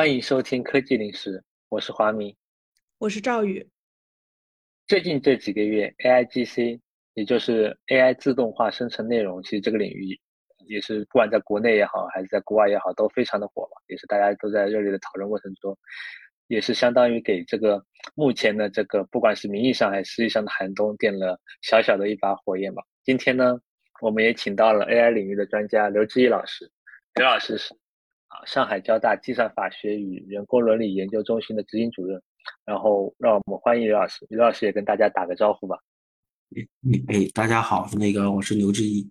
欢迎收听科技零食，我是华明，我是赵宇。最近这几个月，AIGC，也就是 AI 自动化生成内容，其实这个领域也是不管在国内也好，还是在国外也好，都非常的火嘛，也是大家都在热烈的讨论过程中，也是相当于给这个目前的这个不管是名义上还是实际上的寒冬点了小小的一把火焰嘛。今天呢，我们也请到了 AI 领域的专家刘志毅老师，刘老师是。啊，上海交大计算法学与人工伦理研究中心的执行主任，然后让我们欢迎刘老师，刘老师也跟大家打个招呼吧。哎，大家好，那个我是刘志毅，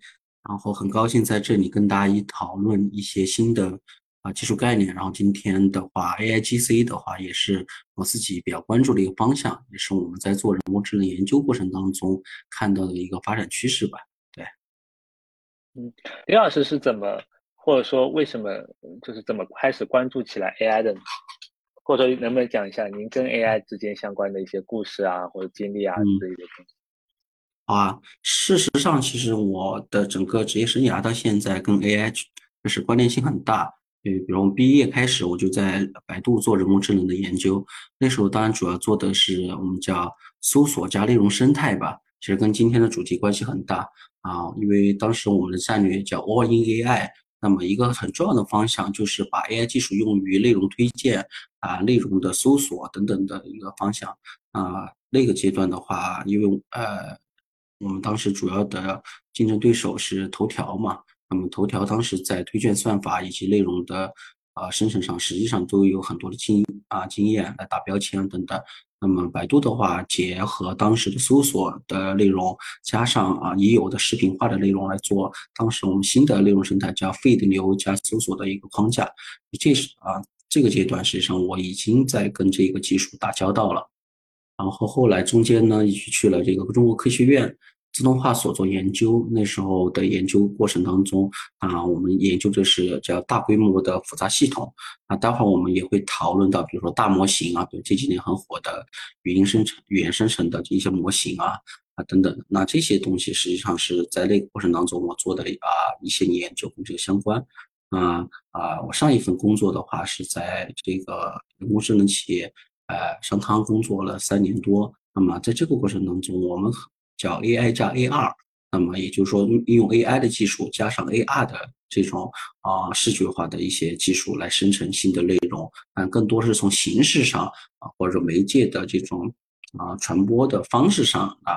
然后很高兴在这里跟大家一讨论一些新的啊技术概念。然后今天的话，AIGC 的话也是我自己比较关注的一个方向，也是我们在做人工智能研究过程当中看到的一个发展趋势吧。对，嗯，刘老师是怎么？或者说，为什么就是怎么开始关注起来 AI 的？或者说，能不能讲一下您跟 AI 之间相关的一些故事啊，或者经历啊这一些东西？好啊，事实上，其实我的整个职业生涯到现在跟 AI 就是关联性很大。对，比如我毕业开始，我就在百度做人工智能的研究。那时候当然主要做的是我们叫搜索加内容生态吧，其实跟今天的主题关系很大啊，因为当时我们的战略叫 All in AI。那么一个很重要的方向就是把 AI 技术用于内容推荐啊、内容的搜索等等的一个方向啊。那个阶段的话，因为呃，我们当时主要的竞争对手是头条嘛，那么头条当时在推荐算法以及内容的啊生成上，实际上都有很多的经啊经验来打标签等等。那么百度的话，结合当时的搜索的内容，加上啊已有的视频化的内容来做，当时我们新的内容生态叫 feed 流加搜索的一个框架。这是啊这个阶段实际上我已经在跟这个技术打交道了。然后后来中间呢，一起去了这个中国科学院。自动化所做研究，那时候的研究过程当中啊，我们研究的是叫大规模的复杂系统啊。待会儿我们也会讨论到，比如说大模型啊，对这几年很火的语音生成、语言生成的一些模型啊啊等等。那这些东西实际上是在那个过程当中我做的啊一些研究跟这个相关啊啊。我上一份工作的话是在这个人工智能企业呃商汤工作了三年多。那么在这个过程当中，我们叫 AI 加 AR，那么也就是说，利用 AI 的技术加上 AR 的这种啊视觉化的一些技术来生成新的内容，但更多是从形式上啊或者媒介的这种啊传播的方式上啊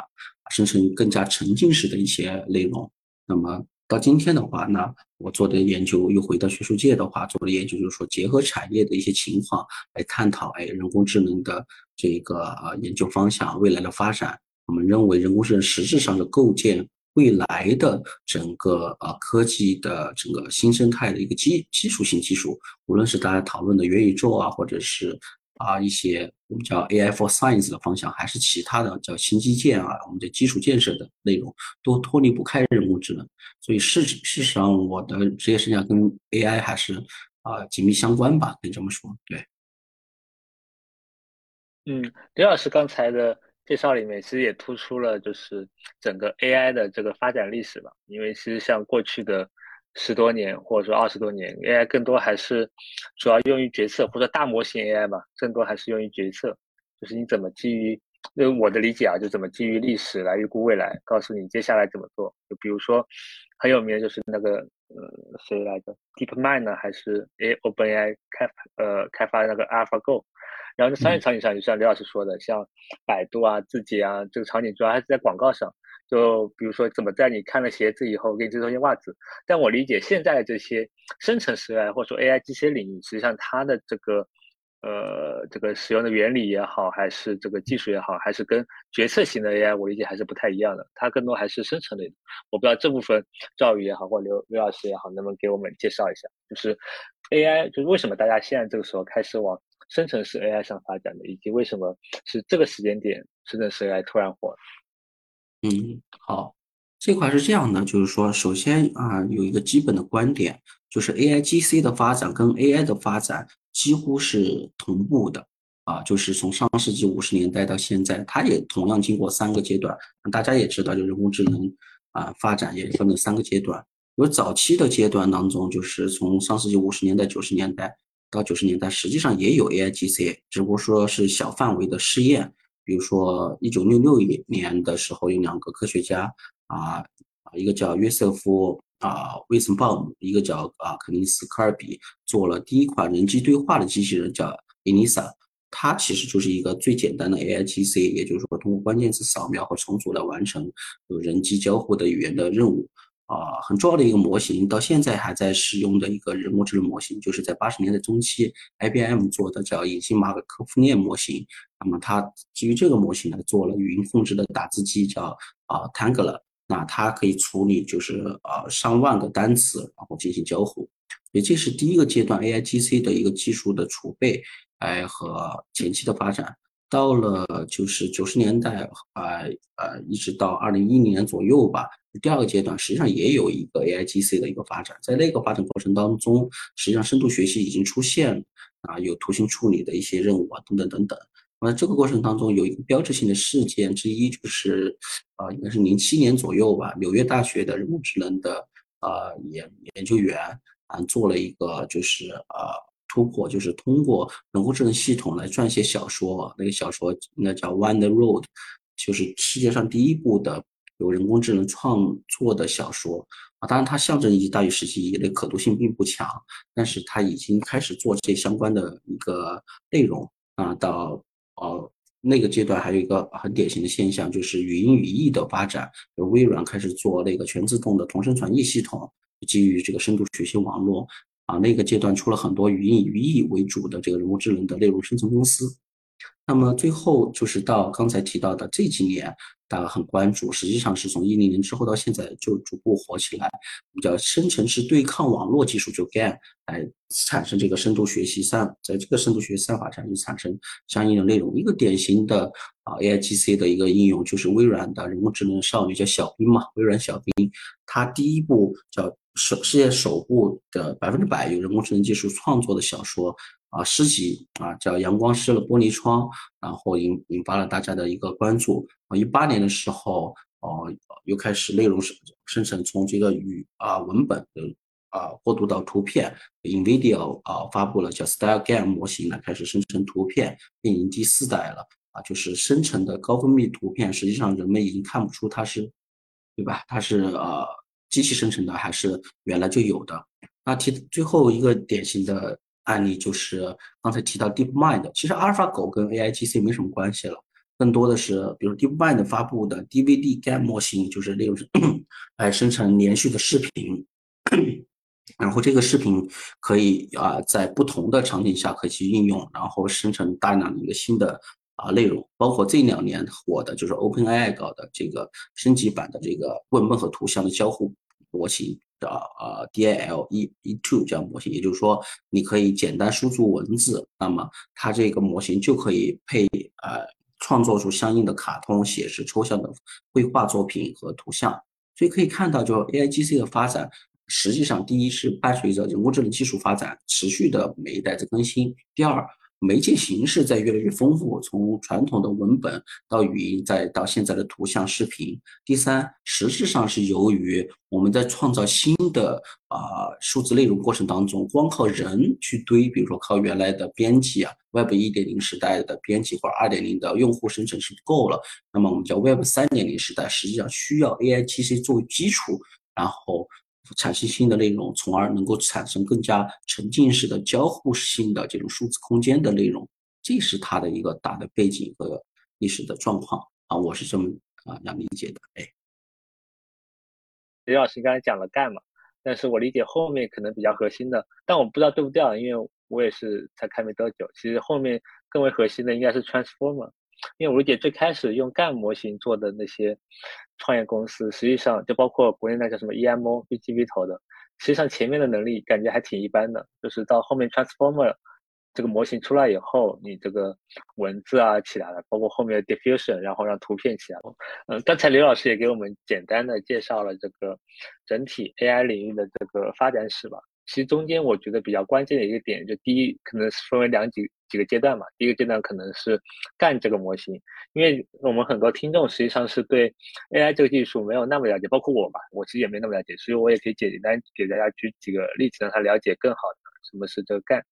生成更加沉浸式的一些内容。那么到今天的话，那我做的研究又回到学术界的话，做的研究就是说，结合产业的一些情况来探讨，哎，人工智能的这个研究方向未来的发展。我们认为人工智能实质上是构建未来的整个呃科技的整个新生态的一个基基础性技术，无论是大家讨论的元宇宙啊，或者是啊一些我们叫 AI for Science 的方向，还是其他的叫新基建啊，我们的基础建设的内容，都脱离不开人工智能。所以事事实上，我的职业生涯跟 AI 还是啊紧密相关吧，可以这么说。对。嗯，刘老师刚才的。介绍里面其实也突出了就是整个 AI 的这个发展历史吧，因为其实像过去的十多年或者说二十多年，AI 更多还是主要用于决策或者大模型 AI 吧，更多还是用于决策，就是你怎么基于，因为我的理解啊，就怎么基于历史来预估未来，告诉你接下来怎么做。就比如说很有名的就是那个呃谁来着，DeepMind 呢，还是 A OpenAI 开呃开发那个 AlphaGo。然后在商业场景上，就像刘老师说的，像百度啊、字节啊，这个场景主要还是在广告上。就比如说，怎么在你看了鞋子以后，给你制作一件袜子。但我理解现在的这些生成式 AI 或者说 AI 这些领域，实际上它的这个呃这个使用的原理也好，还是这个技术也好，还是跟决策型的 AI 我理解还是不太一样的。它更多还是生成类的。我不知道这部分赵宇也好，或刘刘老师也好，能不能给我们介绍一下，就是 AI 就是为什么大家现在这个时候开始往生成式 AI 上发展的，以及为什么是这个时间点生成式 AI 突然火了？嗯，好，这块是这样的，就是说，首先啊，有一个基本的观点，就是 AIGC 的发展跟 AI 的发展几乎是同步的啊，就是从上世纪五十年代到现在，它也同样经过三个阶段。大家也知道，就人工智能啊发展也分了三个阶段，有早期的阶段当中，就是从上世纪五十年代、九十年代。到九十年代，实际上也有 AIGC，只不过说是小范围的试验。比如说，一九六六年的时候，有两个科学家啊，一个叫约瑟夫啊威森鲍姆，一个叫啊肯尼斯科尔比，做了第一款人机对话的机器人，叫 Elisa。它其实就是一个最简单的 AIGC，也就是说，通过关键词扫描和重组来完成有人机交互的语言的任务。啊，很重要的一个模型，到现在还在使用的一个人工智能模型，就是在八十年代中期，IBM 做的叫隐形马可夫链模型。那么它基于这个模型呢，做了语音控制的打字机，叫啊 Tangler。那它可以处理就是呃上万个单词，然后进行交互。所以这是第一个阶段 AIGC 的一个技术的储备，哎和前期的发展。到了就是九十年代啊呃一直到二零一零年左右吧。第二个阶段实际上也有一个 AIGC 的一个发展，在那个发展过程当中，实际上深度学习已经出现啊，有图形处理的一些任务啊，等等等等。那这个过程当中有一个标志性的事件之一，就是啊，应该是零七年左右吧，纽约大学的人工智能的啊研研究员啊做了一个就是啊突破，就是通过人工智能系统来撰写小说，那个小说应该叫《One the Road》，就是世界上第一部的。有人工智能创作的小说啊，当然它象征意义大于实际意义，的可读性并不强，但是它已经开始做这相关的一个内容啊。到呃那个阶段，还有一个很典型的现象，就是语音语义的发展。微软开始做那个全自动的同声传译系统，基于这个深度学习网络啊。那个阶段出了很多语音语义为主的这个人工智能的内容生成公司。那么最后就是到刚才提到的这几年。大家很关注，实际上是从一零年之后到现在就逐步火起来。我们叫生成式对抗网络技术，就 GAN 来产生这个深度学习算，在这个深度学习算法上就产生相应的内容。一个典型的啊 AIGC 的一个应用就是微软的人工智能少女叫小冰嘛，微软小冰，它第一部叫首世界首部的百分之百有人工智能技术创作的小说。啊，诗集啊，叫《阳光湿了玻璃窗》，然后引引发了大家的一个关注。啊，一八年的时候，哦，又开始内容生生成，从这个语啊文本的啊过渡到图片。NVIDIA 啊发布了叫 StyleGAN 模型呢开始生成图片，已经第四代了。啊，就是生成的高分辨图片，实际上人们已经看不出它是，对吧？它是呃机器生成的还是原来就有的？那提最后一个典型的。案例就是刚才提到 DeepMind，其实阿尔法狗跟 AIGC 没什么关系了，更多的是比如 DeepMind 发布的 DVD GAN 模型，就是利用来生成连续的视频，然后这个视频可以啊在不同的场景下可以去应用，然后生成大量的一个新的啊内容，包括这两年火的就是 OpenAI 搞的这个升级版的这个文本和图像的交互模型。的呃 DAL E E two 这样模型，也就是说，你可以简单输入文字，那么它这个模型就可以配呃创作出相应的卡通、写实、抽象的绘画作品和图像。所以可以看到，就 AIGC 的发展，实际上第一是伴随着人工智能技术发展持续的每一代的更新，第二。媒介形式在越来越丰富，从传统的文本到语音，再到现在的图像、视频。第三，实质上是由于我们在创造新的啊数字内容过程当中，光靠人去堆，比如说靠原来的编辑啊，Web 一点零时代的编辑或者二点零的用户生成是不够了。那么我们叫 Web 三点零时代，实际上需要 AIGC 作为基础，然后。产生新的内容，从而能够产生更加沉浸式的交互性的这种数字空间的内容，这是它的一个大的背景和历史的状况啊，我是这么啊样理解的。哎，李老师刚才讲了干嘛？但是我理解后面可能比较核心的，但我不知道对不对，因为我也是才开没多久。其实后面更为核心的应该是 transformer，因为我理解最开始用干模型做的那些。创业公司实际上就包括国内那叫什么 EMO、BGV 投的，实际上前面的能力感觉还挺一般的，就是到后面 Transformer 这个模型出来以后，你这个文字啊起来了，包括后面的 Diffusion，然后让图片起来了。嗯，刚才刘老师也给我们简单的介绍了这个整体 AI 领域的这个发展史吧。其实中间我觉得比较关键的一个点，就第一可能是分为两几几个阶段嘛。第一个阶段可能是干这个模型，因为我们很多听众实际上是对 AI 这个技术没有那么了解，包括我吧，我其实也没那么了解，所以我也可以简单给大家举几个例子，让他了解更好什么是这个干。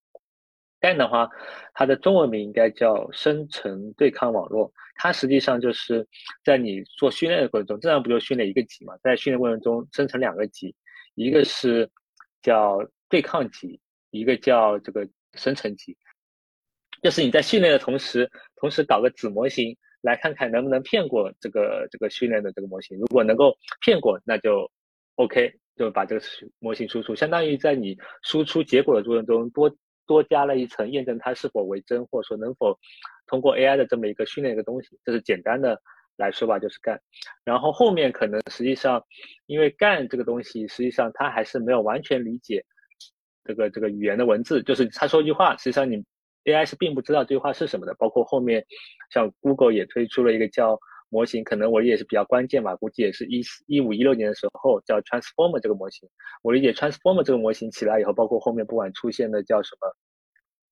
干的话，它的中文名应该叫生成对抗网络。它实际上就是在你做训练的过程中，正常不就训练一个级嘛？在训练过程中生成两个级，一个是叫对抗级，一个叫这个生成级。就是你在训练的同时，同时搞个子模型，来看看能不能骗过这个这个训练的这个模型。如果能够骗过，那就 OK，就把这个模型输出，相当于在你输出结果的过程中多。多加了一层验证它是否为真，或者说能否通过 AI 的这么一个训练一个东西，这是简单的来说吧，就是干。然后后面可能实际上，因为干这个东西，实际上它还是没有完全理解这个这个语言的文字，就是他说一句话，实际上你 AI 是并不知道对话是什么的。包括后面像 Google 也推出了一个叫。模型可能我也是比较关键吧，估计也是一一五一六年的时候叫 Transformer 这个模型。我理解 Transformer 这个模型起来以后，包括后面不管出现的叫什么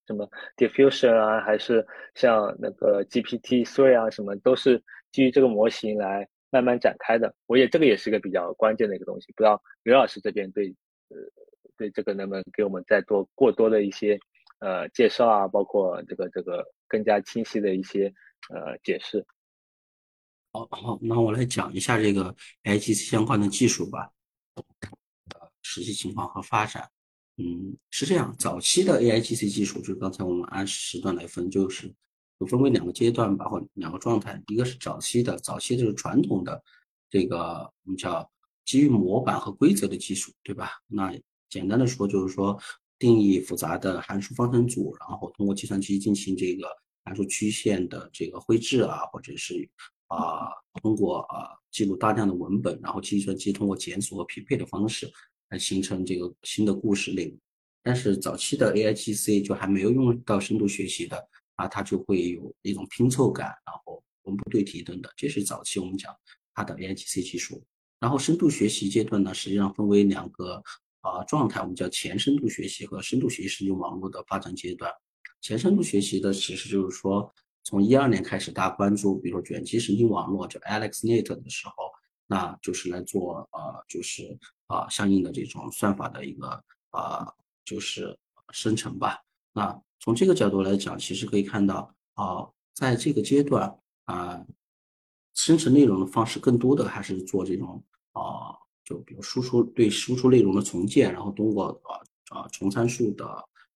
什么 Diffusion 啊，还是像那个 GPT Three 啊，什么都是基于这个模型来慢慢展开的。我也这个也是一个比较关键的一个东西。不知道刘老师这边对呃对这个能不能给我们再多过多的一些呃介绍啊，包括这个这个更加清晰的一些呃解释。好好，那我来讲一下这个 AIGC 相关的技术吧，呃，实际情况和发展。嗯，是这样，早期的 AIGC 技术，就是刚才我们按时段来分，就是有分为两个阶段吧，或两个状态。一个是早期的，早期就是传统的这个我们叫基于模板和规则的技术，对吧？那简单的说，就是说定义复杂的函数方程组，然后通过计算机进行这个函数曲线的这个绘制啊，或者是啊，通过啊记录大量的文本，然后计算机通过检索和匹配的方式来形成这个新的故事内容。但是早期的 AIGC 就还没有用到深度学习的啊，它就会有一种拼凑感，然后文不对题等等，这是早期我们讲它的 AIGC 技术。然后深度学习阶段呢，实际上分为两个啊状态，我们叫前深度学习和深度学习神经网络的发展阶段。前深度学习的其实就是说。从一二年开始，大家关注，比如说卷积神经网络，就 AlexNet 的时候，那就是来做呃，就是啊相应的这种算法的一个啊，就是生成吧。那从这个角度来讲，其实可以看到啊，在这个阶段啊，生成内容的方式更多的还是做这种啊，就比如输出对输出内容的重建，然后通过啊啊重参数的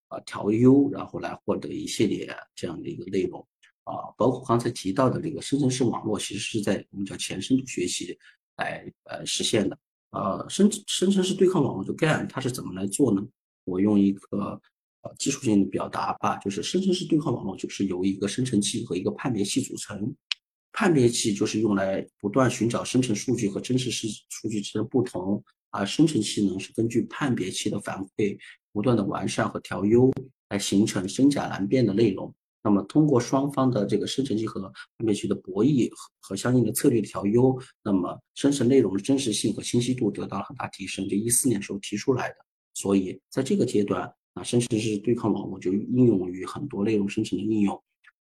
啊调优，然后来获得一系列这样的一个内容。啊，包括刚才提到的这个生成式网络，其实是在我们叫前深度学习来呃实现的。呃，生生成式对抗网络就 GAN，它是怎么来做呢？我用一个呃技术性的表达吧，就是生成式对抗网络就是由一个生成器和一个判别器组成。判别器就是用来不断寻找生成数据和真实数据之间的不同，而生成器呢是根据判别器的反馈，不断的完善和调优，来形成真假难辨的内容。那么，通过双方的这个生成器和判别器的博弈和和相应的策略调优，那么生成内容的真实性和清晰度得到了很大提升。就一四年时候提出来的，所以在这个阶段啊，生成式对抗网络就应用于很多内容生成的应用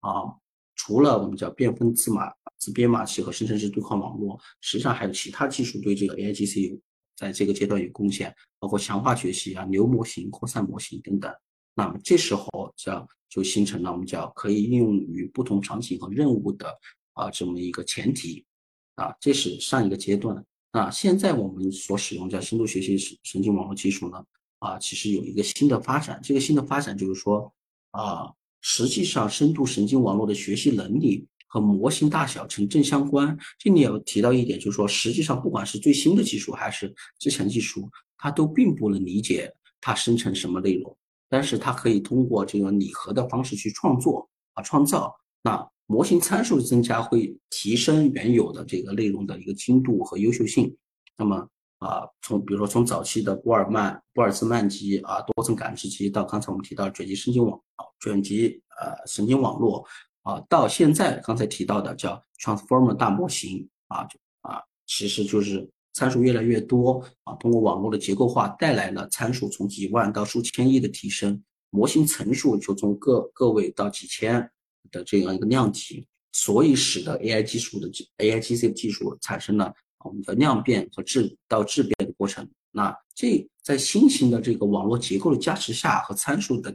啊。除了我们叫变分字码字编码器和生成式对抗网络，实际上还有其他技术对这个 AIGC 有在这个阶段有贡献，包括强化学习啊、牛模型、扩散模型等等。那么这时候叫就形成了我们叫可以应用于不同场景和任务的啊这么一个前提啊，这是上一个阶段。那现在我们所使用叫深度学习神神经网络技术呢啊，其实有一个新的发展。这个新的发展就是说啊，实际上深度神经网络的学习能力和模型大小成正相关。这里要提到一点，就是说实际上不管是最新的技术还是之前技术，它都并不能理解它生成什么内容。但是它可以通过这个拟合的方式去创作啊创造，那模型参数增加会提升原有的这个内容的一个精度和优秀性。那么啊，从比如说从早期的波尔曼波尔兹曼机啊多层感知机，到刚才我们提到卷积神经网卷积呃神经网络啊，到现在刚才提到的叫 Transformer 大模型啊就啊其实就是。参数越来越多啊，通过网络的结构化带来了参数从几万到数千亿的提升，模型层数就从个个位到几千的这样一个量级，所以使得 AI 技术的 AIGC 技术产生了我们的量变和质到质变的过程。那这在新型的这个网络结构的加持下和参数的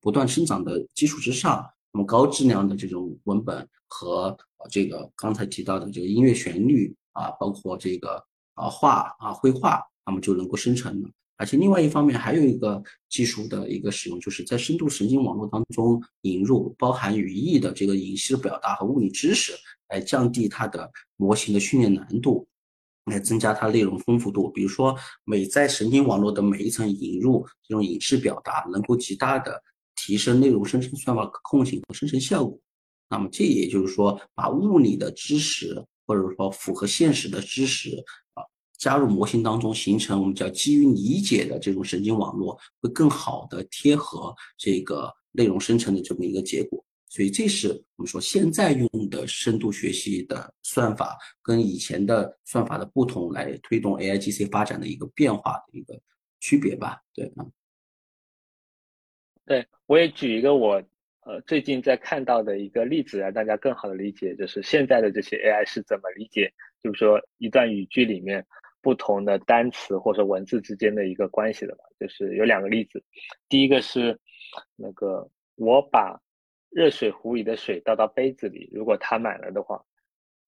不断生长的基础之上，那么高质量的这种文本和这个刚才提到的这个音乐旋律啊，包括这个啊画啊绘画，那么就能够生成了。而且另外一方面还有一个技术的一个使用，就是在深度神经网络当中引入包含语义的这个隐式表达和物理知识，来降低它的模型的训练难度，来增加它内容丰富度。比如说，每在神经网络的每一层引入这种隐式表达，能够极大的提升内容生成算法可控性和生成效果。那么这也就是说，把物理的知识或者说符合现实的知识啊。加入模型当中，形成我们叫基于理解的这种神经网络，会更好的贴合这个内容生成的这么一个结果。所以，这是我们说现在用的深度学习的算法跟以前的算法的不同，来推动 AIGC 发展的一个变化的一个区别吧？对啊。对，我也举一个我呃最近在看到的一个例子，让大家更好的理解，就是现在的这些 AI 是怎么理解，就是说一段语句里面。不同的单词或者文字之间的一个关系的吧，就是有两个例子。第一个是那个我把热水壶里的水倒到杯子里，如果它满了的话，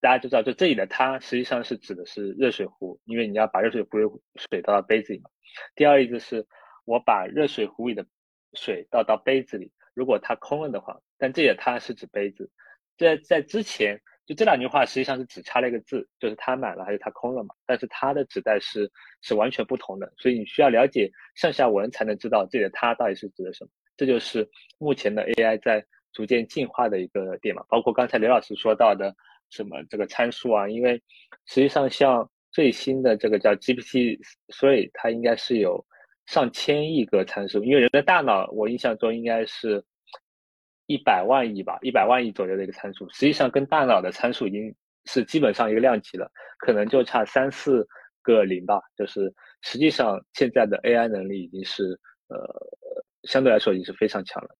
大家就知道，就这里的它实际上是指的是热水壶，因为你要把热水壶里水倒到杯子里嘛。第二意思是我把热水壶里的水倒到杯子里，如果它空了的话，但这里的它是指杯子。在在之前。就这两句话实际上是只差了一个字，就是它满了还是它空了嘛？但是它的指代是是完全不同的，所以你需要了解上下文才能知道这里的它到底是指的什么。这就是目前的 AI 在逐渐进化的一个点嘛。包括刚才刘老师说到的什么这个参数啊，因为实际上像最新的这个叫 GPT 3，它应该是有上千亿个参数，因为人的大脑我印象中应该是。一百万亿吧，一百万亿左右的一个参数，实际上跟大脑的参数已经是基本上一个量级了，可能就差三四个零吧。就是实际上现在的 AI 能力已经是呃相对来说已经是非常强了。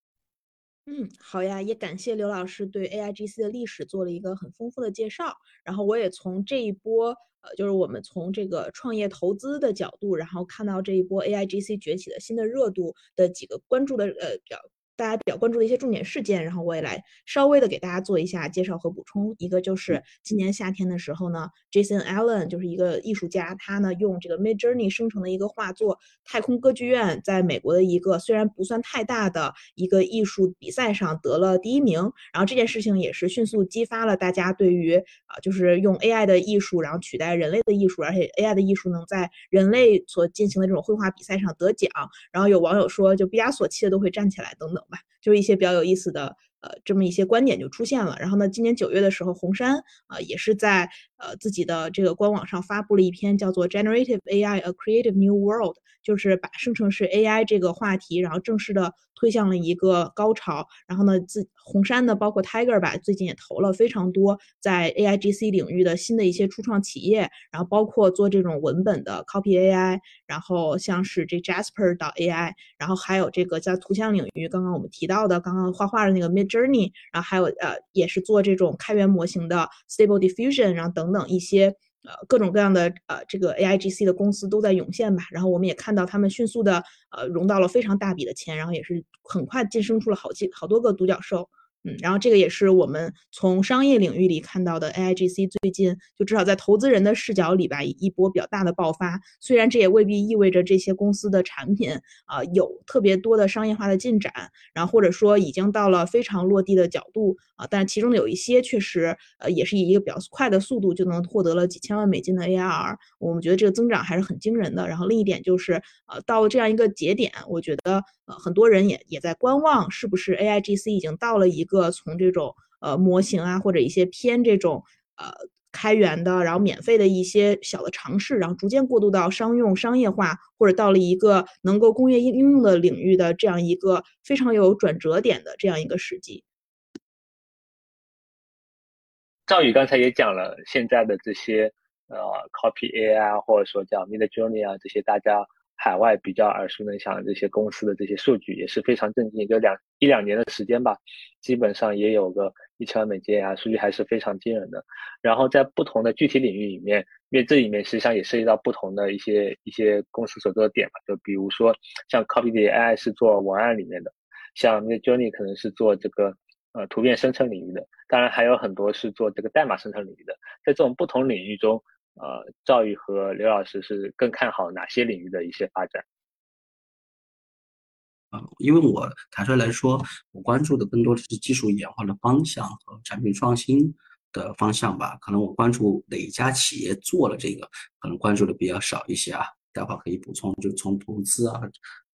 嗯，好呀，也感谢刘老师对 AIGC 的历史做了一个很丰富的介绍。然后我也从这一波呃，就是我们从这个创业投资的角度，然后看到这一波 AIGC 崛起的新的热度的几个关注的呃表。大家比较关注的一些重点事件，然后我也来稍微的给大家做一下介绍和补充。一个就是今年夏天的时候呢，Jason Allen 就是一个艺术家，他呢用这个 Mid Journey 生成的一个画作《太空歌剧院》在美国的一个虽然不算太大的一个艺术比赛上得了第一名。然后这件事情也是迅速激发了大家对于啊，就是用 AI 的艺术，然后取代人类的艺术，而且 AI 的艺术能在人类所进行的这种绘画比赛上得奖。然后有网友说，就毕加索气的都会站起来等等。就是一些比较有意思的，呃，这么一些观点就出现了。然后呢，今年九月的时候，红杉啊也是在呃自己的这个官网上发布了一篇叫做《Generative AI: A Creative New World》，就是把生成式 AI 这个话题，然后正式的。推向了一个高潮，然后呢，自红杉呢，包括 Tiger 吧，最近也投了非常多在 AI GC 领域的新的一些初创企业，然后包括做这种文本的 Copy AI，然后像是这 Jasper 到 AI，然后还有这个在图像领域，刚刚我们提到的，刚刚画画的那个 Mid Journey，然后还有呃，也是做这种开源模型的 Stable Diffusion，然后等等一些。呃，各种各样的呃，这个 AIGC 的公司都在涌现吧，然后我们也看到他们迅速的呃融到了非常大笔的钱，然后也是很快晋升出了好几好多个独角兽。嗯，然后这个也是我们从商业领域里看到的 AIGC 最近就至少在投资人的视角里吧，一波比较大的爆发。虽然这也未必意味着这些公司的产品啊有特别多的商业化的进展，然后或者说已经到了非常落地的角度啊，但其中有一些确实呃也是以一个比较快的速度就能获得了几千万美金的 ARR。我们觉得这个增长还是很惊人的。然后另一点就是呃到了这样一个节点，我觉得呃很多人也也在观望，是不是 AIGC 已经到了一个。个从这种呃模型啊，或者一些偏这种呃开源的，然后免费的一些小的尝试，然后逐渐过渡到商用商业化，或者到了一个能够工业应应用的领域的这样一个非常有转折点的这样一个时机。赵宇刚才也讲了，现在的这些呃 Copy AI 或者说叫 Mid Journey 啊这些大家。海外比较耳熟能详的这些公司的这些数据也是非常震惊，就两一两年的时间吧，基本上也有个一千万美金啊，数据还是非常惊人的。然后在不同的具体领域里面，因为这里面实际上也涉及到不同的一些一些公司所做的点嘛，就比如说像 Copy AI 是做文案里面的，像 Midjourney 可能是做这个呃图片生成领域的，当然还有很多是做这个代码生成领域的。在这种不同领域中，呃，赵宇和刘老师是更看好哪些领域的一些发展？啊，因为我坦率来说，我关注的更多的是技术演化的方向和产品创新的方向吧。可能我关注哪一家企业做了这个，可能关注的比较少一些啊。待会可以补充，就从投资啊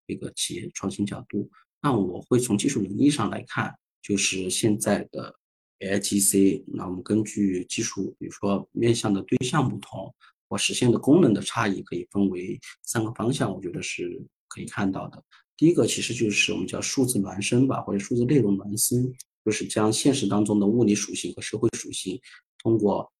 这个企业创新角度，那我会从技术能力上来看，就是现在的 AIGC，那我们根据技术，比如说面向的对象不同，或实现的功能的差异，可以分为三个方向，我觉得是可以看到的。第一个其实就是我们叫数字孪生吧，或者数字内容孪生，就是将现实当中的物理属性和社会属性，通过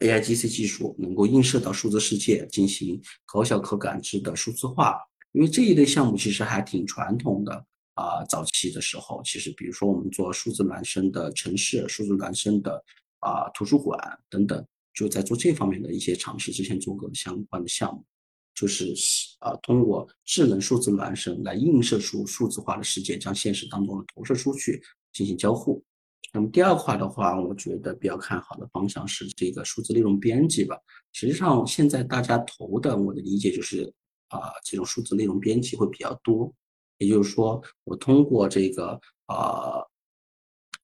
AIGC 技术能够映射到数字世界，进行高效可感知的数字化。因为这一类项目其实还挺传统的啊，早期的时候，其实比如说我们做数字孪生的城市、数字孪生的啊图书馆等等，就在做这方面的一些尝试。之前做过相关的项目。就是啊，通过智能数字孪生来映射出数字化的世界，将现实当中的投射出去进行交互。那么第二块的话，我觉得比较看好的方向是这个数字内容编辑吧。实际上，现在大家投的，我的理解就是啊，这种数字内容编辑会比较多。也就是说，我通过这个啊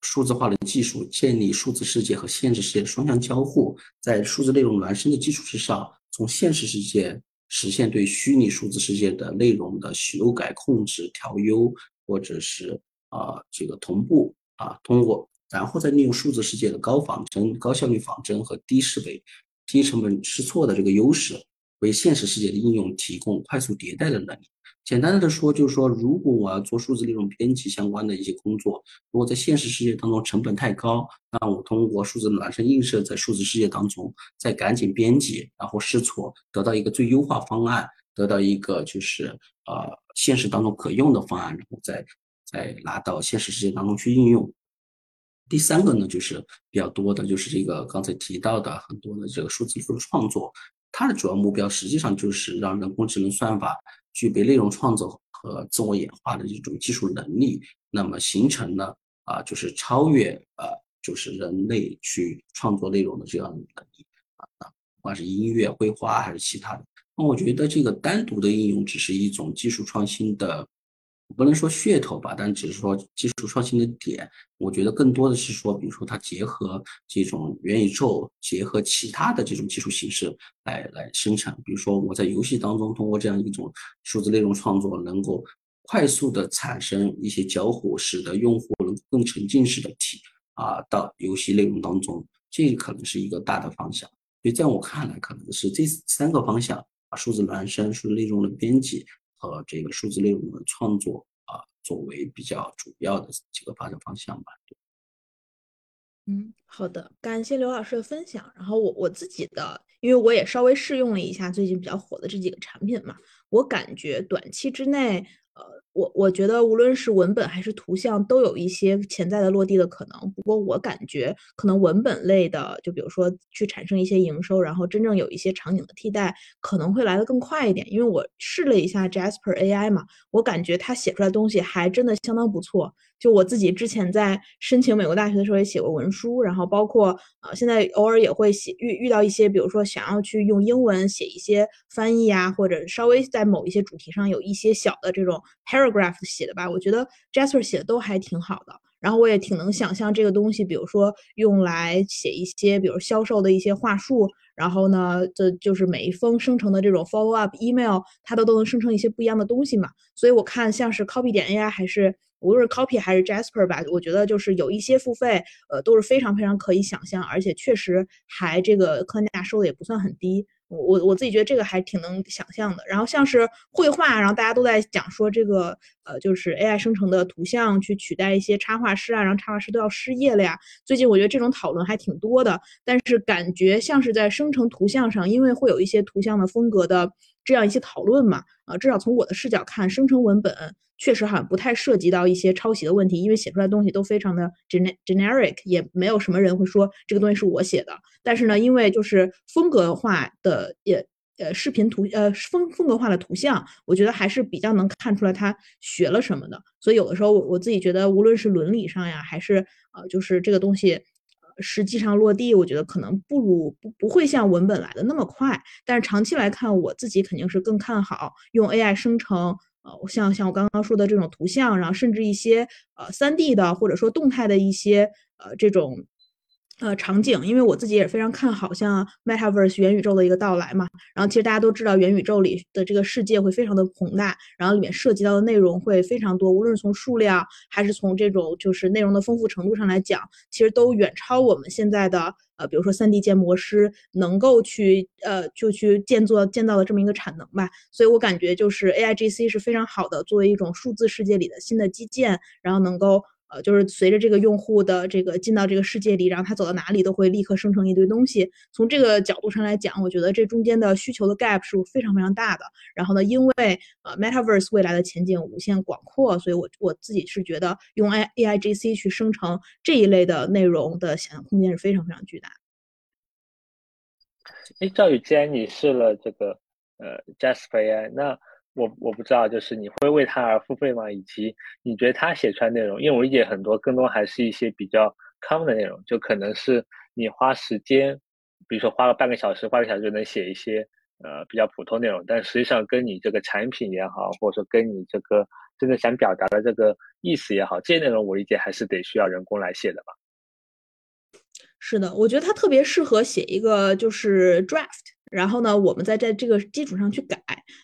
数字化的技术，建立数字世界和现实世界的双向交互，在数字内容孪生的基础之上，从现实世界。实现对虚拟数字世界的内容的修改、控制、调优，或者是啊这个同步啊通过，然后再利用数字世界的高仿真、高效率仿真和低设备、低成本试错的这个优势，为现实世界的应用提供快速迭代的能力。简单的说，就是说，如果我要做数字内容编辑相关的一些工作，如果在现实世界当中成本太高，那我通过数字孪生映射在数字世界当中，再赶紧编辑，然后试错，得到一个最优化方案，得到一个就是呃现实当中可用的方案，然后再再拿到现实世界当中去应用。第三个呢，就是比较多的，就是这个刚才提到的很多的这个数字艺术的创作，它的主要目标实际上就是让人工智能算法。具备内容创作和自我演化的这种技术能力，那么形成呢啊，就是超越啊，就是人类去创作内容的这样的能力啊，不管是音乐、绘画还是其他的，那我觉得这个单独的应用只是一种技术创新的。不能说噱头吧，但只是说技术创新的点。我觉得更多的是说，比如说它结合这种元宇宙，结合其他的这种技术形式来来生产。比如说我在游戏当中通过这样一种数字内容创作，能够快速的产生一些交互，使得用户能更沉浸式的体啊到游戏内容当中。这可能是一个大的方向。所以在我看来，可能是这三个方向：数字孪生、数字内容的编辑。和这个数字内容的创作啊，作为比较主要的几个发展方向吧。嗯，好的，感谢刘老师的分享。然后我我自己的，因为我也稍微试用了一下最近比较火的这几个产品嘛，我感觉短期之内。我我觉得无论是文本还是图像，都有一些潜在的落地的可能。不过我感觉可能文本类的，就比如说去产生一些营收，然后真正有一些场景的替代，可能会来得更快一点。因为我试了一下 Jasper AI 嘛，我感觉它写出来东西还真的相当不错。就我自己之前在申请美国大学的时候也写过文书，然后包括呃现在偶尔也会写遇遇到一些，比如说想要去用英文写一些翻译啊，或者稍微在某一些主题上有一些小的这种 paragraph 写的吧，我觉得 Jasper 写的都还挺好的。然后我也挺能想象这个东西，比如说用来写一些，比如销售的一些话术，然后呢，这就是每一封生成的这种 follow up email，它都都能生成一些不一样的东西嘛。所以我看像是 Copy 点 AI 还是。无论是 Copy 还是 Jasper 吧，我觉得就是有一些付费，呃，都是非常非常可以想象，而且确实还这个客单价收的也不算很低。我我自己觉得这个还挺能想象的。然后像是绘画，然后大家都在讲说这个呃，就是 AI 生成的图像去取代一些插画师啊，然后插画师都要失业了呀。最近我觉得这种讨论还挺多的，但是感觉像是在生成图像上，因为会有一些图像的风格的这样一些讨论嘛，啊，至少从我的视角看，生成文本。确实好像不太涉及到一些抄袭的问题，因为写出来东西都非常的 generic，也没有什么人会说这个东西是我写的。但是呢，因为就是风格化的也呃视频图呃风风格化的图像，我觉得还是比较能看出来他学了什么的。所以有的时候我我自己觉得，无论是伦理上呀，还是呃就是这个东西。实际上落地，我觉得可能不如不不会像文本来的那么快，但是长期来看，我自己肯定是更看好用 AI 生成，呃，像像我刚刚说的这种图像，然后甚至一些呃三 D 的或者说动态的一些呃这种。呃，场景，因为我自己也非常看好像 Metaverse 元宇宙的一个到来嘛。然后其实大家都知道，元宇宙里的这个世界会非常的宏大，然后里面涉及到的内容会非常多，无论是从数量还是从这种就是内容的丰富程度上来讲，其实都远超我们现在的呃，比如说 3D 建模师能够去呃就去建作建造的这么一个产能吧。所以我感觉就是 AIGC 是非常好的，作为一种数字世界里的新的基建，然后能够。呃，就是随着这个用户的这个进到这个世界里，然后他走到哪里都会立刻生成一堆东西。从这个角度上来讲，我觉得这中间的需求的 gap 是非常非常大的。然后呢，因为呃 Metaverse 未来的前景无限广阔，所以我我自己是觉得用 A A I G C 去生成这一类的内容的想象空间是非常非常巨大。哎，赵宇，既然你试了这个呃 Jasper AI，那我我不知道，就是你会为它而付费吗？以及你觉得它写出来内容，因为我理解很多，更多还是一些比较 common 的内容，就可能是你花时间，比如说花了半个小时、花个小时就能写一些呃比较普通内容，但实际上跟你这个产品也好，或者说跟你这个真的想表达的这个意思也好，这些内容我理解还是得需要人工来写的吧。是的，我觉得它特别适合写一个就是 draft，然后呢，我们再在这个基础上去改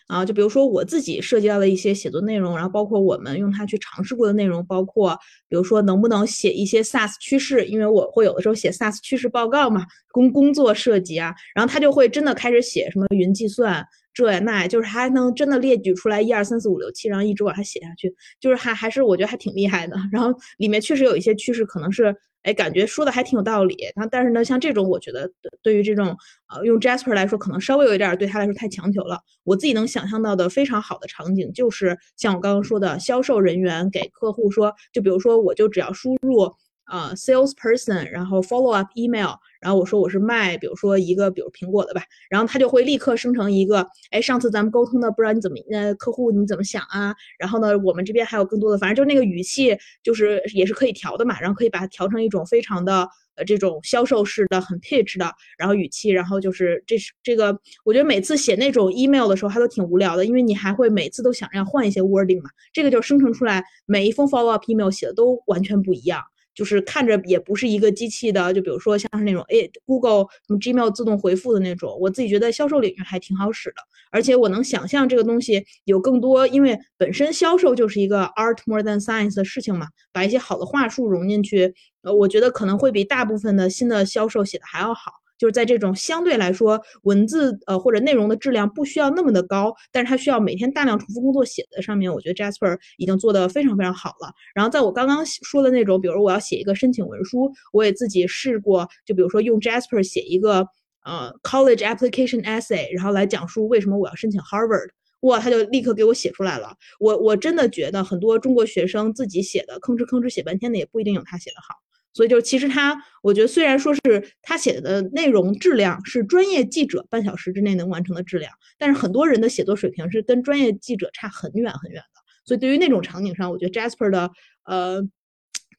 啊，就比如说我自己涉及到的一些写作内容，然后包括我们用它去尝试过的内容，包括比如说能不能写一些 SaaS 趋势，因为我会有的时候写 SaaS 趋势报告嘛，工工作设计啊，然后他就会真的开始写什么云计算这呀那呀，就是还能真的列举出来一二三四五六七，然后一直往下写下去，就是还还是我觉得还挺厉害的，然后里面确实有一些趋势可能是。哎，感觉说的还挺有道理。那，但是呢，像这种，我觉得对于这种呃用 Jasper 来说，可能稍微有一点对他来说太强求了。我自己能想象到的非常好的场景，就是像我刚刚说的，销售人员给客户说，就比如说，我就只要输入。呃，salesperson，然后 follow up email，然后我说我是卖，比如说一个，比如苹果的吧，然后他就会立刻生成一个，哎，上次咱们沟通的，不知道你怎么，呃，客户你怎么想啊？然后呢，我们这边还有更多的，反正就那个语气，就是也是可以调的嘛，然后可以把它调成一种非常的，呃，这种销售式的，很 pitch 的，然后语气，然后就是这是这个，我觉得每次写那种 email 的时候，它都挺无聊的，因为你还会每次都想要换一些 wording 嘛，这个就生成出来每一封 follow up email 写的都完全不一样。就是看着也不是一个机器的，就比如说像是那种哎 Google 什么 Gmail 自动回复的那种，我自己觉得销售领域还挺好使的，而且我能想象这个东西有更多，因为本身销售就是一个 art more than science 的事情嘛，把一些好的话术融进去，呃，我觉得可能会比大部分的新的销售写的还要好。就是在这种相对来说文字呃或者内容的质量不需要那么的高，但是它需要每天大量重复工作写在上面，我觉得 Jasper 已经做得非常非常好了。然后在我刚刚说的那种，比如我要写一个申请文书，我也自己试过，就比如说用 Jasper 写一个呃 college application essay，然后来讲述为什么我要申请 Harvard，哇，他就立刻给我写出来了。我我真的觉得很多中国学生自己写的吭哧吭哧写半天的，也不一定有他写的好。所以就其实他，我觉得虽然说是他写的内容质量是专业记者半小时之内能完成的质量，但是很多人的写作水平是跟专业记者差很远很远的。所以对于那种场景上，我觉得 Jasper 的呃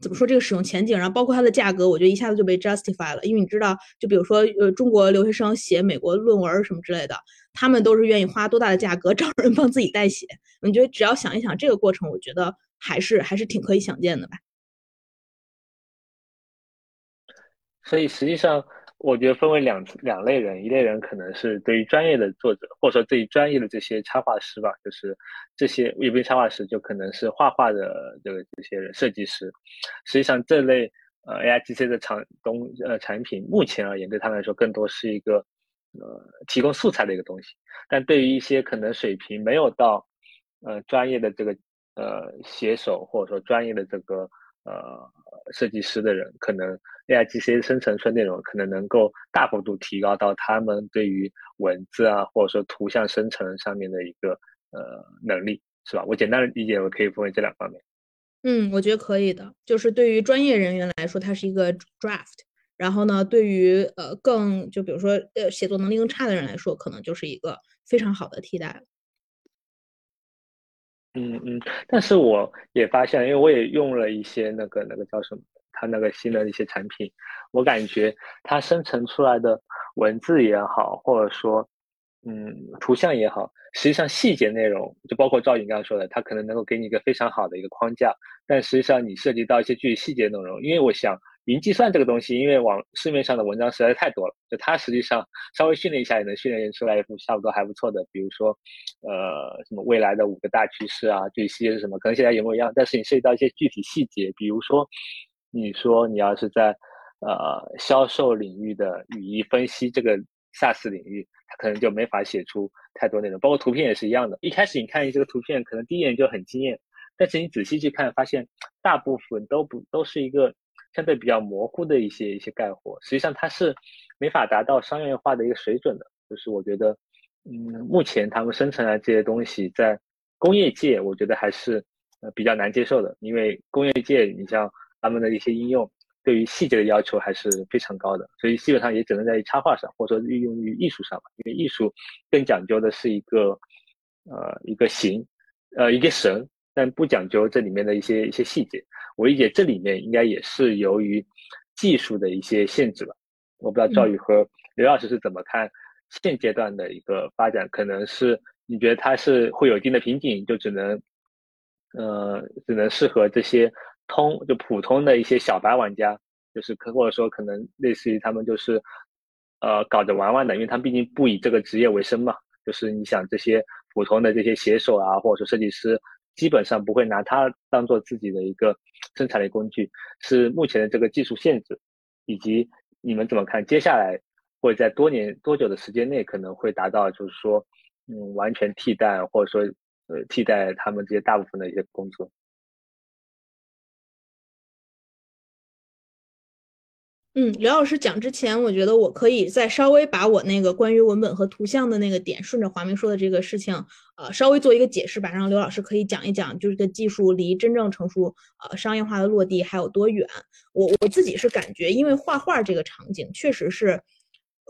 怎么说这个使用前景，然后包括它的价格，我觉得一下子就被 justify 了。因为你知道，就比如说呃中国留学生写美国论文什么之类的，他们都是愿意花多大的价格 找人帮自己代写。你觉得只要想一想这个过程，我觉得还是还是挺可以想见的吧。所以实际上，我觉得分为两两类人，一类人可能是对于专业的作者，或者说对于专业的这些插画师吧，就是这些也不是插画师，就可能是画画的这个这些人设计师。实际上，这类呃 A I G C 的产东呃产品，目前而言对他们来说更多是一个呃提供素材的一个东西。但对于一些可能水平没有到呃专业的这个呃写手，或者说专业的这个呃设计师的人，可能。AI GC 生成出内容可能能够大幅度提高到他们对于文字啊，或者说图像生成上面的一个呃能力，是吧？我简单的理解，我可以分为这两方面。嗯，我觉得可以的。就是对于专业人员来说，它是一个 draft，然后呢，对于呃更就比如说呃写作能力更差的人来说，可能就是一个非常好的替代。嗯嗯，但是我也发现，因为我也用了一些那个那个叫什么，它那个新的一些产品，我感觉它生成出来的文字也好，或者说嗯图像也好，实际上细节内容就包括赵颖刚刚说的，它可能能够给你一个非常好的一个框架，但实际上你涉及到一些具体细节内容，因为我想。云计算这个东西，因为网市面上的文章实在太多了，就它实际上稍微训练一下也能训练出来一幅差不多还不错的。比如说，呃，什么未来的五个大趋势啊，这些是什么，可能现在一模一样，但是你涉及到一些具体细节，比如说，你说你要是在呃销售领域的语义分析这个 SaaS 领域，它可能就没法写出太多内容。包括图片也是一样的，一开始你看这个图片，可能第一眼就很惊艳，但是你仔细去看，发现大部分都不都是一个。相对比较模糊的一些一些干活，实际上它是没法达到商业化的一个水准的。就是我觉得，嗯，目前他们生成的这些东西，在工业界，我觉得还是呃比较难接受的。因为工业界，你像他们的一些应用，对于细节的要求还是非常高的，所以基本上也只能在插画上，或者说运用于艺术上吧。因为艺术更讲究的是一个呃一个形，呃一个神，但不讲究这里面的一些一些细节。我理解这里面应该也是由于技术的一些限制吧。我不知道赵宇和刘老师是怎么看现阶段的一个发展？可能是你觉得它是会有一定的瓶颈，就只能呃只能适合这些通就普通的一些小白玩家，就是可或者说可能类似于他们就是呃搞着玩玩的，因为他们毕竟不以这个职业为生嘛。就是你想这些普通的这些写手啊，或者说设计师。基本上不会拿它当做自己的一个生产力工具，是目前的这个技术限制，以及你们怎么看？接下来会在多年多久的时间内可能会达到，就是说，嗯，完全替代或者说呃替代他们这些大部分的一些工作。嗯，刘老师讲之前，我觉得我可以再稍微把我那个关于文本和图像的那个点，顺着华明说的这个事情，呃，稍微做一个解释吧，让刘老师可以讲一讲，就是这技术离真正成熟、呃商业化的落地还有多远。我我自己是感觉，因为画画这个场景确实是，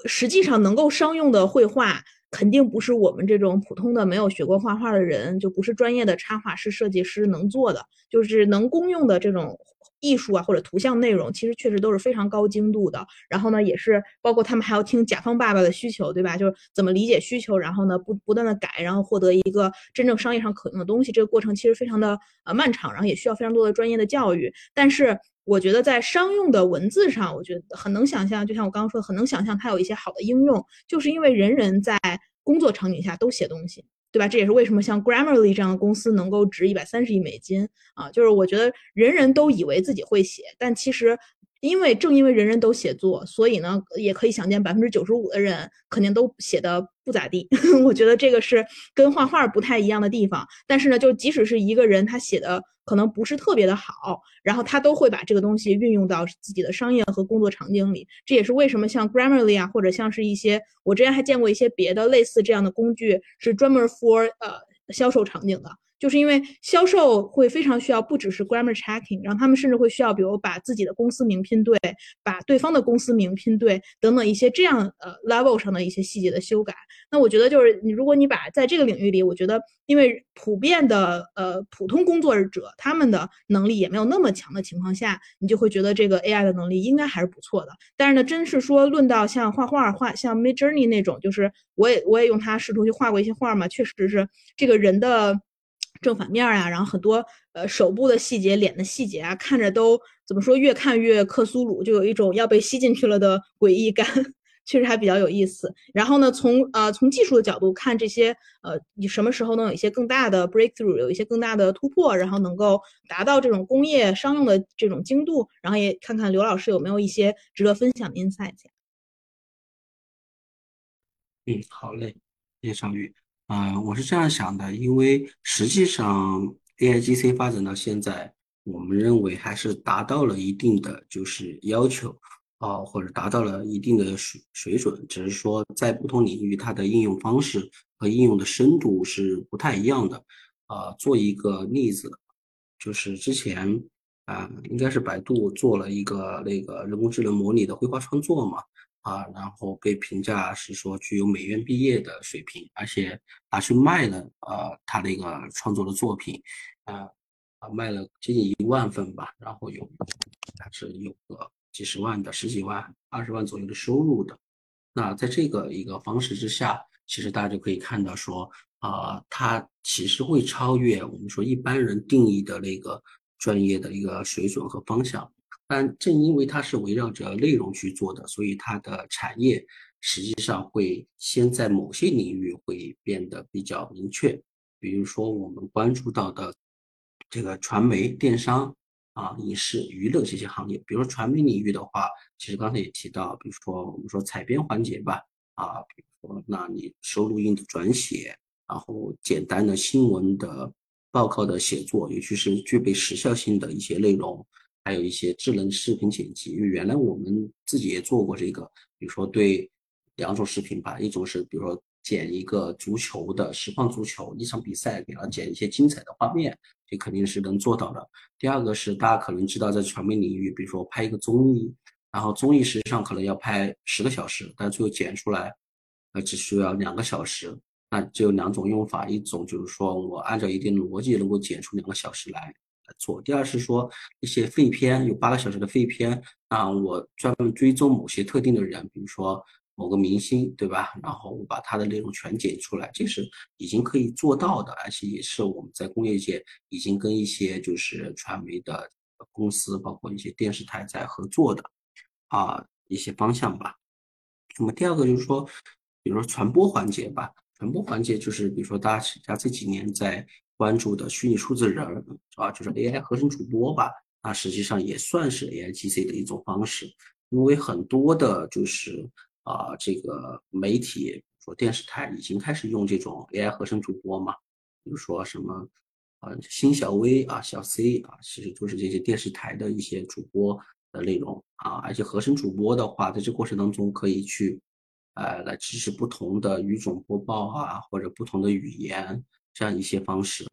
实际上能够商用的绘画，肯定不是我们这种普通的没有学过画画的人，就不是专业的插画师、设计师能做的，就是能公用的这种。艺术啊，或者图像内容，其实确实都是非常高精度的。然后呢，也是包括他们还要听甲方爸爸的需求，对吧？就是怎么理解需求，然后呢，不不断的改，然后获得一个真正商业上可用的东西。这个过程其实非常的呃漫长，然后也需要非常多的专业的教育。但是我觉得在商用的文字上，我觉得很能想象，就像我刚刚说的，很能想象它有一些好的应用，就是因为人人在工作场景下都写东西。对吧？这也是为什么像 Grammarly 这样的公司能够值一百三十亿美金啊！就是我觉得人人都以为自己会写，但其实。因为正因为人人都写作，所以呢，也可以想见百分之九十五的人肯定都写的不咋地。我觉得这个是跟画画不太一样的地方。但是呢，就即使是一个人他写的可能不是特别的好，然后他都会把这个东西运用到自己的商业和工作场景里。这也是为什么像 Grammarly 啊，或者像是一些我之前还见过一些别的类似这样的工具，是专门 for 呃销售场景的。就是因为销售会非常需要，不只是 grammar checking，然后他们甚至会需要，比如把自己的公司名拼对，把对方的公司名拼对，等等一些这样呃 level 上的一些细节的修改。那我觉得就是你，如果你把在这个领域里，我觉得因为普遍的呃普通工作者他们的能力也没有那么强的情况下，你就会觉得这个 AI 的能力应该还是不错的。但是呢，真是说论到像画画画像 Mid Journey 那种，就是我也我也用它试图去画过一些画嘛，确实是这个人的。正反面啊，然后很多呃手部的细节、脸的细节啊，看着都怎么说？越看越克苏鲁，就有一种要被吸进去了的诡异感，确实还比较有意思。然后呢，从呃从技术的角度看，这些呃你什么时候能有一些更大的 breakthrough，有一些更大的突破，然后能够达到这种工业商用的这种精度？然后也看看刘老师有没有一些值得分享的 insights。嗯，好嘞，谢谢小雨。嗯，我是这样想的，因为实际上 AIGC 发展到现在，我们认为还是达到了一定的就是要求啊，或者达到了一定的水水准，只是说在不同领域它的应用方式和应用的深度是不太一样的。啊，做一个例子，就是之前啊，应该是百度做了一个那个人工智能模拟的绘画创作嘛，啊，然后被评价是说具有美院毕业的水平，而且拿去卖了，呃，他那个创作的作品，啊啊，卖了接近一万份吧，然后有还是有个几十万的、十几万、二十万左右的收入的。那在这个一个方式之下，其实大家就可以看到说，啊，他其实会超越我们说一般人定义的那个。专业的一个水准和方向，但正因为它是围绕着内容去做的，所以它的产业实际上会先在某些领域会变得比较明确。比如说我们关注到的这个传媒、电商啊、影视、娱乐这些行业。比如说传媒领域的话，其实刚才也提到，比如说我们说采编环节吧，啊，比如说那你收录音的转写，然后简单的新闻的。报告的写作，尤其是具备时效性的一些内容，还有一些智能视频剪辑。因为原来我们自己也做过这个，比如说对两种视频吧，一种是比如说剪一个足球的实况足球一场比赛，给它剪一些精彩的画面，这肯定是能做到的。第二个是大家可能知道，在传媒领域，比如说拍一个综艺，然后综艺实际上可能要拍十个小时，但最后剪出来，呃，只需要两个小时。那只有两种用法，一种就是说我按照一定逻辑能够剪出两个小时来来做；第二是说一些废片，有八个小时的废片，啊，我专门追踪某些特定的人，比如说某个明星，对吧？然后我把他的内容全剪出来，这是已经可以做到的，而且也是我们在工业界已经跟一些就是传媒的公司，包括一些电视台在合作的啊一些方向吧。那么第二个就是说，比如说传播环节吧。传播环节就是，比如说大家这几年在关注的虚拟数字人啊，就是 AI 合成主播吧，那实际上也算是 AIGC 的一种方式，因为很多的就是啊这个媒体说电视台已经开始用这种 AI 合成主播嘛，比如说什么啊新小薇啊小 C 啊，其实就是这些电视台的一些主播的内容啊，而且合成主播的话，在这过程当中可以去。呃，来支持不同的语种播报啊，或者不同的语言这样一些方式。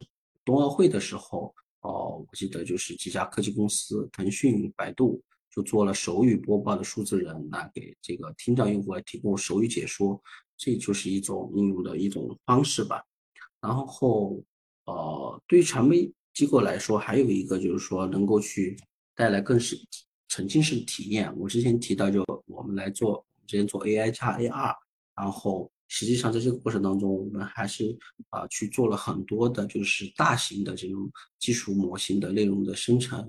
冬奥会的时候，哦，我记得就是几家科技公司，腾讯、百度就做了手语播报的数字人，来给这个听障用户来提供手语解说，这就是一种应用的一种方式吧。然后，呃，对于传媒机构来说，还有一个就是说能够去带来更是沉浸式体验。我之前提到，就我们来做。之前做 AI 加 AR，然后实际上在这个过程当中，我们还是啊去做了很多的，就是大型的这种技术模型的内容的生成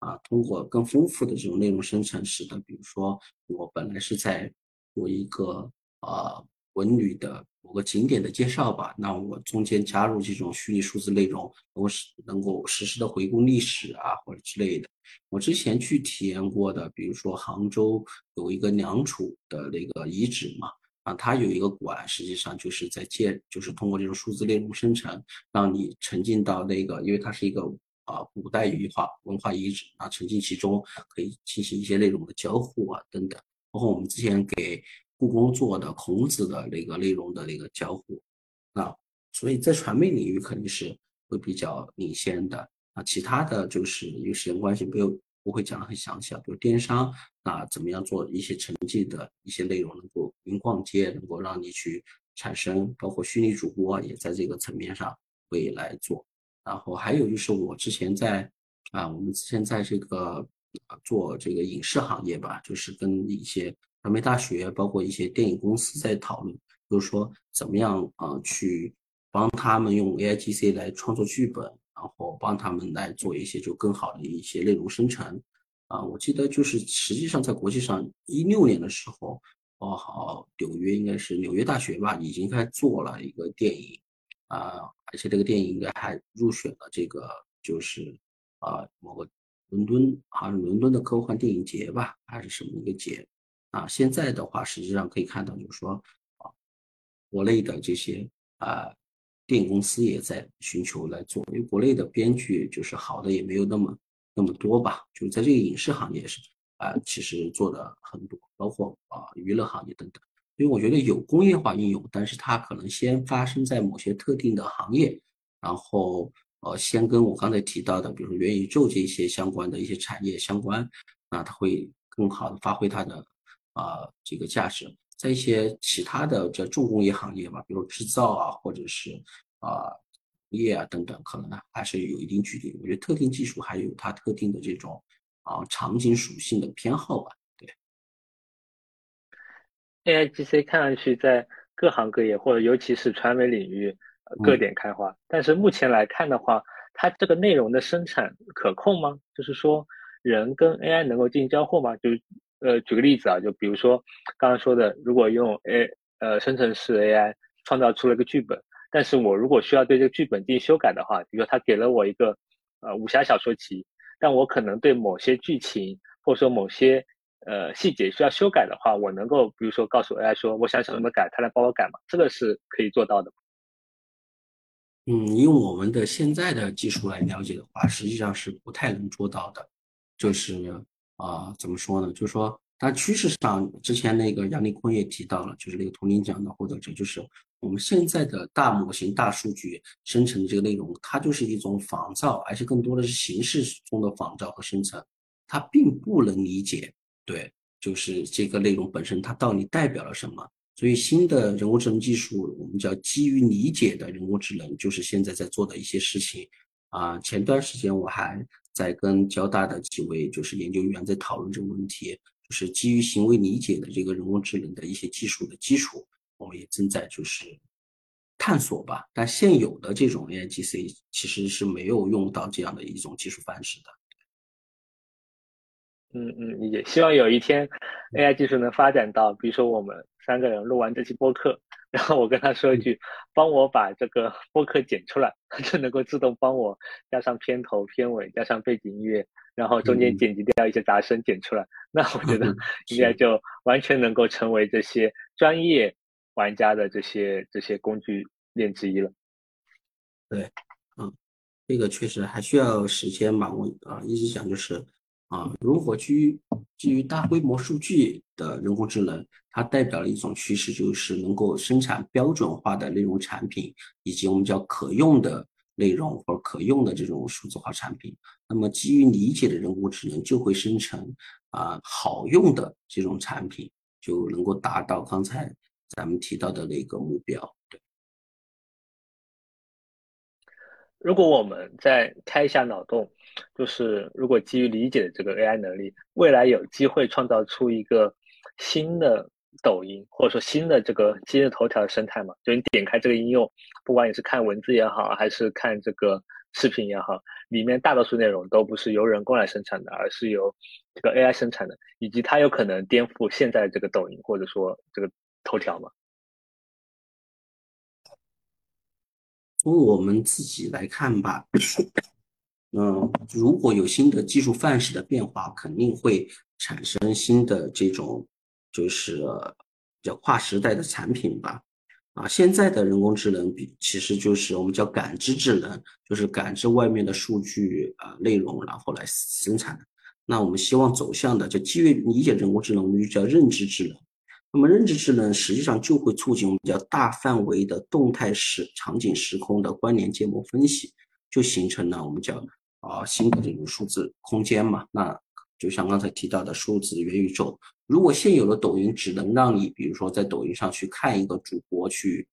啊，通过更丰富的这种内容生成，使得比如说我本来是在做一个啊文旅的某个景点的介绍吧，那我中间加入这种虚拟数字内容，能使能够实时的回顾历史啊或者之类的。我之前去体验过的，比如说杭州有一个良渚的那个遗址嘛，啊，它有一个馆，实际上就是在建，就是通过这种数字内容生成，让你沉浸到那个，因为它是一个啊古代文化文化遗址啊，沉浸其中，可以进行一些内容的交互啊等等，包括我们之前给故宫做的孔子的那个内容的那个交互，啊，所以在传媒领域肯定是会比较领先的。啊，其他的就是因为时间关系，没有不会讲的很详细啊。比如电商啊，怎么样做一些沉浸的一些内容，能够云逛街，能够让你去产生，包括虚拟主播也在这个层面上会来做。然后还有就是我之前在啊，我们之前在这个做这个影视行业吧，就是跟一些传媒大学，包括一些电影公司在讨论，就是说怎么样啊去帮他们用 AIGC 来创作剧本。然后帮他们来做一些就更好的一些内容生成，啊，我记得就是实际上在国际上一六年的时候，哦好，纽约应该是纽约大学吧，已经开始做了一个电影，啊，而且这个电影应该还入选了这个就是啊某个伦敦好像伦敦的科幻电影节吧，还是什么一个节，啊，现在的话实际上可以看到就是说啊，国内的这些啊。电影公司也在寻求来做，因为国内的编剧就是好的也没有那么那么多吧，就是在这个影视行业是啊，其实做的很多，包括啊娱乐行业等等。因为我觉得有工业化应用，但是它可能先发生在某些特定的行业，然后呃，先跟我刚才提到的，比如说元宇宙这些相关的一些产业相关，那它会更好的发挥它的啊这个价值。在一些其他的叫重工业行业吧，比如制造啊，或者是啊业啊等等，可能呢还是有一定距离。我觉得特定技术还有它特定的这种啊场景属性的偏好吧。对，AIGC 看上去在各行各业或者尤其是传媒领域。各点开花，但是目前来看的话，它这个内容的生产可控吗？就是说，人跟 AI 能够进行交互吗？就是，呃，举个例子啊，就比如说刚刚说的，如果用 A 呃生成式 AI 创造出了一个剧本，但是我如果需要对这个剧本进行修改的话，比如说他给了我一个呃武侠小说集，但我可能对某些剧情或者说某些呃细节需要修改的话，我能够比如说告诉 AI 说我想怎么改，它来帮我改吗？这个是可以做到的。嗯，用我们的现在的技术来了解的话，实际上是不太能做到的。就是啊，怎么说呢？就是说，但趋势上，之前那个杨立坤也提到了，就是那个图灵奖的获得者，就是我们现在的大模型、大数据生成的这个内容，它就是一种仿造，而且更多的是形式中的仿造和生成，它并不能理解，对，就是这个内容本身它到底代表了什么。所以，新的人工智能技术，我们叫基于理解的人工智能，就是现在在做的一些事情。啊，前段时间我还在跟交大的几位就是研究员在讨论这个问题，就是基于行为理解的这个人工智能的一些技术的基础，我们也正在就是探索吧。但现有的这种 AIGC 其实是没有用到这样的一种技术方式的。嗯嗯，也希望有一天 AI 技术能发展到，比如说我们三个人录完这期播客，然后我跟他说一句，帮我把这个播客剪出来，就能够自动帮我加上片头、片尾，加上背景音乐，然后中间剪辑掉一些杂声，剪出来。那我觉得 应该就完全能够成为这些专业玩家的这些这些工具链之一了。对，嗯，这个确实还需要时间吧。我啊一直讲就是。啊，如何基于基于大规模数据的人工智能，它代表了一种趋势，就是能够生产标准化的内容产品，以及我们叫可用的内容或者可用的这种数字化产品。那么，基于理解的人工智能就会生成啊好用的这种产品，就能够达到刚才咱们提到的那个目标。如果我们再开一下脑洞。就是如果基于理解的这个 AI 能力，未来有机会创造出一个新的抖音，或者说新的这个今日头条的生态嘛？就你点开这个应用，不管你是看文字也好，还是看这个视频也好，里面大多数内容都不是由人工来生产的，而是由这个 AI 生产的，以及它有可能颠覆现在这个抖音或者说这个头条吧？从我们自己来看吧。嗯，如果有新的技术范式的变化，肯定会产生新的这种，就是叫跨时代的产品吧。啊，现在的人工智能比其实就是我们叫感知智能，就是感知外面的数据啊内容，然后来生产。那我们希望走向的就基于理解人工智能，我们就叫认知智能。那么认知智能实际上就会促进我们比较大范围的动态时场景时空的关联建模分析，就形成了我们叫。啊，新的这种数字空间嘛，那就像刚才提到的数字元宇宙。如果现有的抖音只能让你，比如说在抖音上去看一个主播去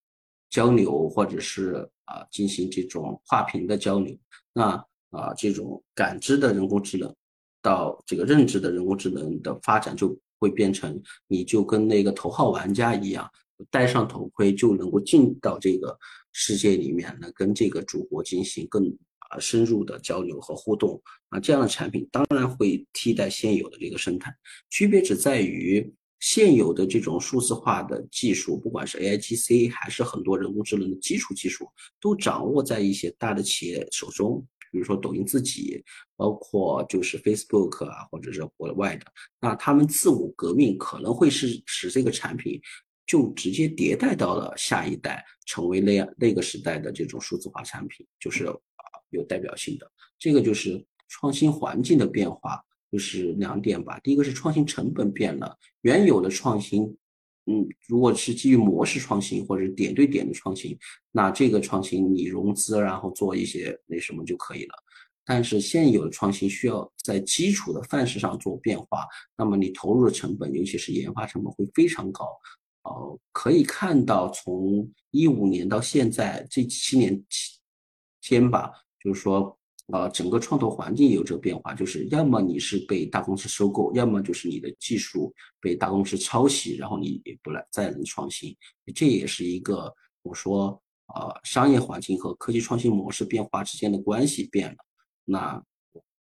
交流，或者是啊进行这种跨屏的交流，那啊这种感知的人工智能到这个认知的人工智能的发展就会变成，你就跟那个头号玩家一样，戴上头盔就能够进到这个世界里面，呢，跟这个主播进行更。啊，深入的交流和互动啊，这样的产品当然会替代现有的这个生态，区别只在于现有的这种数字化的技术，不管是 AIGC 还是很多人工智能的基础技术，都掌握在一些大的企业手中，比如说抖音自己，包括就是 Facebook 啊，或者是国外的，那他们自我革命可能会是使这个产品就直接迭代到了下一代，成为那样那个时代的这种数字化产品，就是。有代表性的，这个就是创新环境的变化，就是两点吧。第一个是创新成本变了，原有的创新嗯，如果是基于模式创新或者点对点的创新，那这个创新你融资然后做一些那什么就可以了。但是现有的创新需要在基础的范式上做变化，那么你投入的成本，尤其是研发成本会非常高。呃，可以看到从一五年到现在这七年期间吧，就是说。呃，整个创投环境有这个变化，就是要么你是被大公司收购，要么就是你的技术被大公司抄袭，然后你也不来再能创新。这也是一个我说，呃，商业环境和科技创新模式变化之间的关系变了。那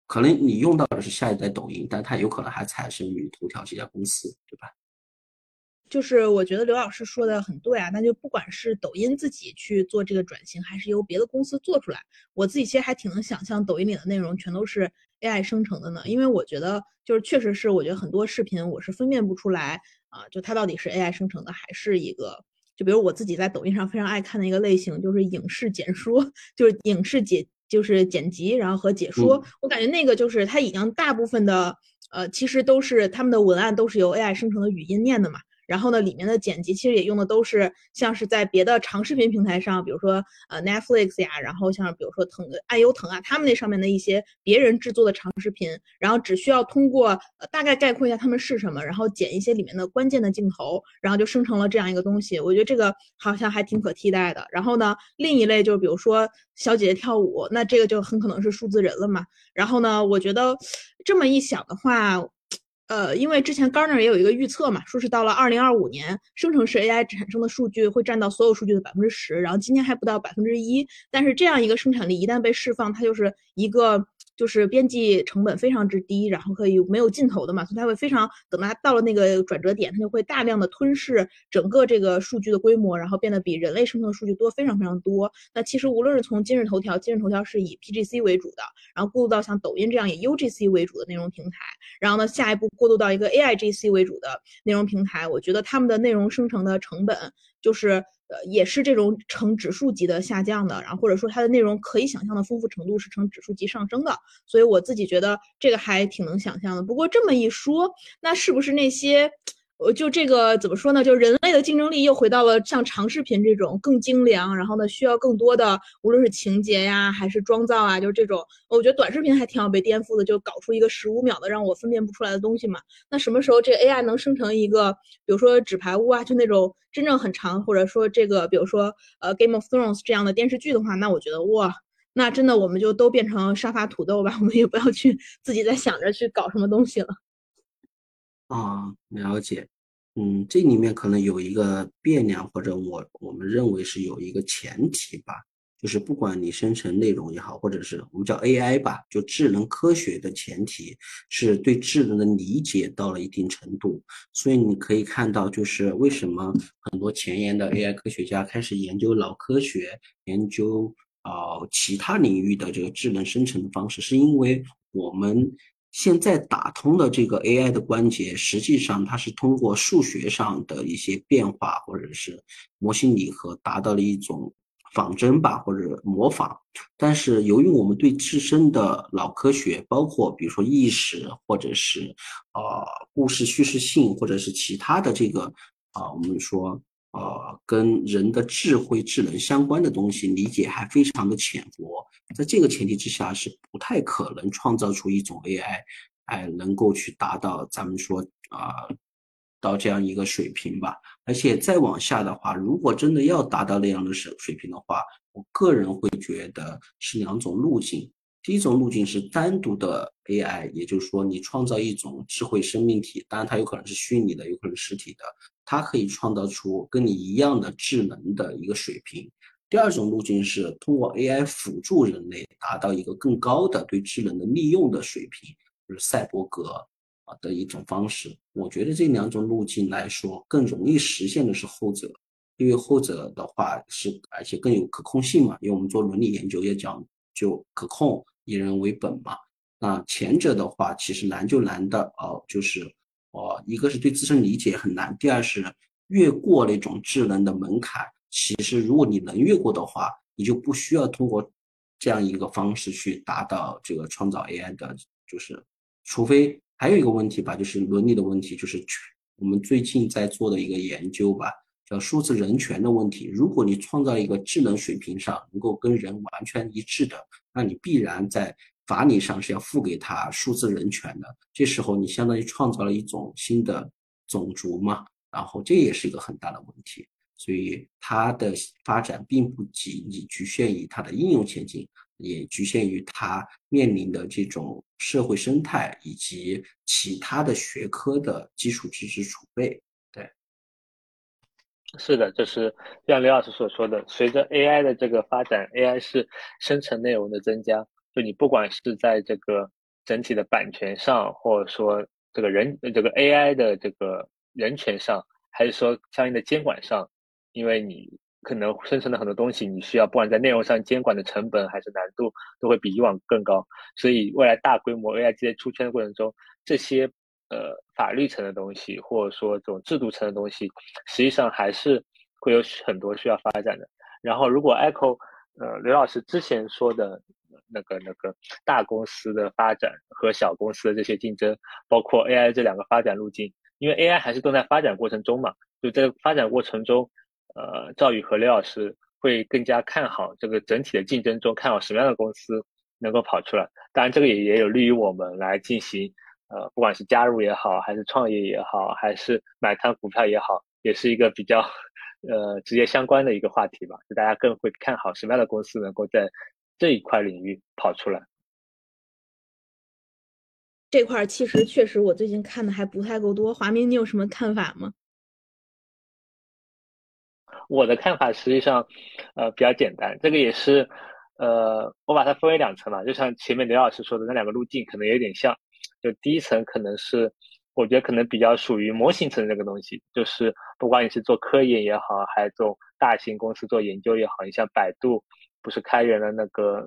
可能你用到的是下一代抖音，但它有可能还产生于头条这家公司，对吧？就是我觉得刘老师说的很对啊，那就不管是抖音自己去做这个转型，还是由别的公司做出来，我自己其实还挺能想象抖音里的内容全都是 AI 生成的呢。因为我觉得就是确实是，我觉得很多视频我是分辨不出来啊，就它到底是 AI 生成的还是一个，就比如我自己在抖音上非常爱看的一个类型就是影视简说，就是影视解就是剪辑，然后和解说，我感觉那个就是它已经大部分的呃其实都是他们的文案都是由 AI 生成的语音念的嘛。然后呢，里面的剪辑其实也用的都是像是在别的长视频平台上，比如说呃 Netflix 呀，然后像比如说腾爱优腾啊，他们那上面的一些别人制作的长视频，然后只需要通过呃大概概括一下他们是什么，然后剪一些里面的关键的镜头，然后就生成了这样一个东西。我觉得这个好像还挺可替代的。然后呢，另一类就比如说小姐姐跳舞，那这个就很可能是数字人了嘛。然后呢，我觉得这么一想的话。呃，因为之前 Gartner 也有一个预测嘛，说是到了二零二五年，生成式 AI 产生的数据会占到所有数据的百分之十，然后今天还不到百分之一，但是这样一个生产力一旦被释放，它就是一个。就是编辑成本非常之低，然后可以没有尽头的嘛，所以它会非常等它到了那个转折点，它就会大量的吞噬整个这个数据的规模，然后变得比人类生成的数据多非常非常多。那其实无论是从今日头条，今日头条是以 PGC 为主的，然后过渡到像抖音这样以 UGC 为主的内容平台，然后呢下一步过渡到一个 AIGC 为主的内容平台，我觉得他们的内容生成的成本就是。也是这种呈指数级的下降的，然后或者说它的内容可以想象的丰富程度是呈指数级上升的，所以我自己觉得这个还挺能想象的。不过这么一说，那是不是那些？我就这个怎么说呢？就人类的竞争力又回到了像长视频这种更精良，然后呢需要更多的，无论是情节呀还是妆造啊，就是这种。我觉得短视频还挺好被颠覆的，就搞出一个十五秒的让我分辨不出来的东西嘛。那什么时候这 AI 能生成一个，比如说纸牌屋啊，就那种真正很长，或者说这个比如说呃 Game of Thrones 这样的电视剧的话，那我觉得哇，那真的我们就都变成沙发土豆吧，我们也不要去自己在想着去搞什么东西了。啊，了解，嗯，这里面可能有一个变量，或者我我们认为是有一个前提吧，就是不管你生成内容也好，或者是我们叫 AI 吧，就智能科学的前提是对智能的理解到了一定程度。所以你可以看到，就是为什么很多前沿的 AI 科学家开始研究脑科学，研究啊其他领域的这个智能生成的方式，是因为我们。现在打通的这个 AI 的关节，实际上它是通过数学上的一些变化，或者是模型拟合，达到了一种仿真吧，或者模仿。但是由于我们对自身的脑科学，包括比如说意识，或者是呃故事叙事性，或者是其他的这个啊，我们说。呃，跟人的智慧、智能相关的东西理解还非常的浅薄，在这个前提之下，是不太可能创造出一种 AI，哎，能够去达到咱们说啊，到这样一个水平吧。而且再往下的话，如果真的要达到那样的水水平的话，我个人会觉得是两种路径。第一种路径是单独的 AI，也就是说，你创造一种智慧生命体，当然它有可能是虚拟的，有可能实体的。它可以创造出跟你一样的智能的一个水平。第二种路径是通过 AI 辅助人类达到一个更高的对智能的利用的水平，就是赛博格啊的一种方式。我觉得这两种路径来说，更容易实现的是后者，因为后者的话是而且更有可控性嘛。因为我们做伦理研究也讲究可控，以人为本嘛。那前者的话，其实难就难的哦，就是。哦，一个是对自身理解很难，第二是越过那种智能的门槛。其实如果你能越过的话，你就不需要通过这样一个方式去达到这个创造 AI 的，就是除非还有一个问题吧，就是伦理的问题，就是我们最近在做的一个研究吧，叫数字人权的问题。如果你创造一个智能水平上能够跟人完全一致的，那你必然在法理上是要付给他数字人权的。这时候你相当于创造了一种新的种族嘛，然后这也是一个很大的问题。所以它的发展并不仅仅局限于它的应用前景。也局限于它面临的这种社会生态以及其他的学科的基础知识储备。对，是的，就是像刘老师所说的，随着 AI 的这个发展，AI 是生成内容的增加，就你不管是在这个整体的版权上，或者说这个人这个 AI 的这个人权上，还是说相应的监管上，因为你。可能生成的很多东西，你需要不管在内容上监管的成本还是难度，都会比以往更高。所以未来大规模 AI 这些出圈的过程中，这些呃法律层的东西，或者说这种制度层的东西，实际上还是会有很多需要发展的。然后，如果 Echo 呃刘老师之前说的那个那个大公司的发展和小公司的这些竞争，包括 AI 这两个发展路径，因为 AI 还是都在发展过程中嘛，就在发展过程中。呃，赵宇和刘老师会更加看好这个整体的竞争中，看好什么样的公司能够跑出来。当然，这个也也有利于我们来进行，呃，不管是加入也好，还是创业也好，还是买它股票也好，也是一个比较，呃，直接相关的一个话题吧。就大家更会看好什么样的公司能够在这一块领域跑出来。这块其实确实，我最近看的还不太够多。华明，你有什么看法吗？我的看法实际上，呃，比较简单。这个也是，呃，我把它分为两层嘛，就像前面刘老师说的那两个路径，可能有点像。就第一层可能是，我觉得可能比较属于模型层这个东西，就是不管你是做科研也好，还是做大型公司做研究也好，你像百度不是开源了那个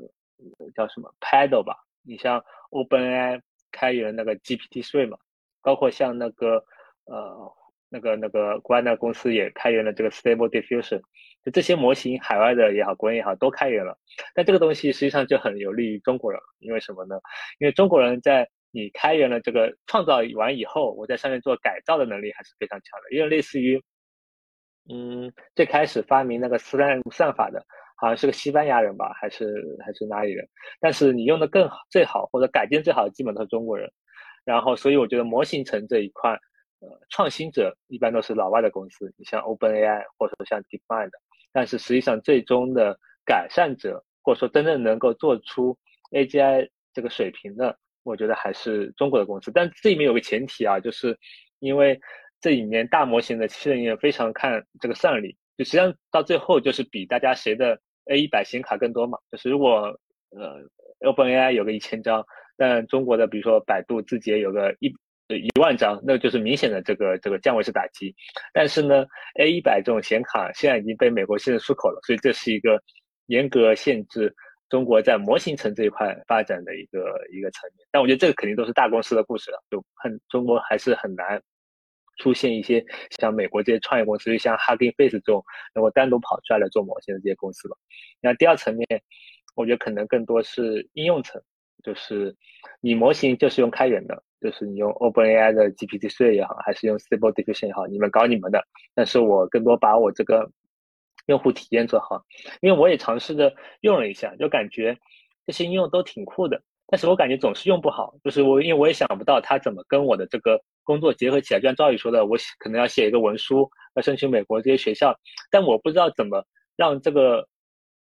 叫什么 Paddle 吧？你像 OpenAI 开源那个 GPT Three 嘛，包括像那个呃。那个那个国外那个公司也开源了这个 Stable Diffusion，就这些模型，海外的也好，国内也好，都开源了。但这个东西实际上就很有利于中国人，因为什么呢？因为中国人在你开源了这个创造完以后，我在上面做改造的能力还是非常强的。因为类似于，嗯，最开始发明那个斯坦算法的，好像是个西班牙人吧，还是还是哪里人？但是你用的更好、最好或者改进最好的，基本都是中国人。然后，所以我觉得模型层这一块。呃，创新者一般都是老外的公司，你像 OpenAI 或者说像 DeepMind，但是实际上最终的改善者或者说真正能够做出 AGI 这个水平的，我觉得还是中国的公司。但这里面有个前提啊，就是因为这里面大模型的机器人也非常看这个算力，就实际上到最后就是比大家谁的 A 一百显卡更多嘛。就是如果呃 OpenAI 有个一千张，但中国的比如说百度字节有个一呃。一万张，那就是明显的这个这个降维式打击。但是呢，A 一百这种显卡现在已经被美国限制出口了，所以这是一个严格限制中国在模型层这一块发展的一个一个层面。但我觉得这个肯定都是大公司的故事了，就很中国还是很难出现一些像美国这些创业公司，就像 Hugging Face 这种能够单独跑出来来做模型的这些公司吧。那第二层面，我觉得可能更多是应用层，就是你模型就是用开源的。就是你用 OpenAI 的 GPT-3 也好，还是用 Stable Diffusion 也好，你们搞你们的。但是我更多把我这个用户体验做好，因为我也尝试着用了一下，就感觉这些应用都挺酷的。但是我感觉总是用不好，就是我因为我也想不到它怎么跟我的这个工作结合起来。就像赵宇说的，我可能要写一个文书，要申请美国这些学校，但我不知道怎么让这个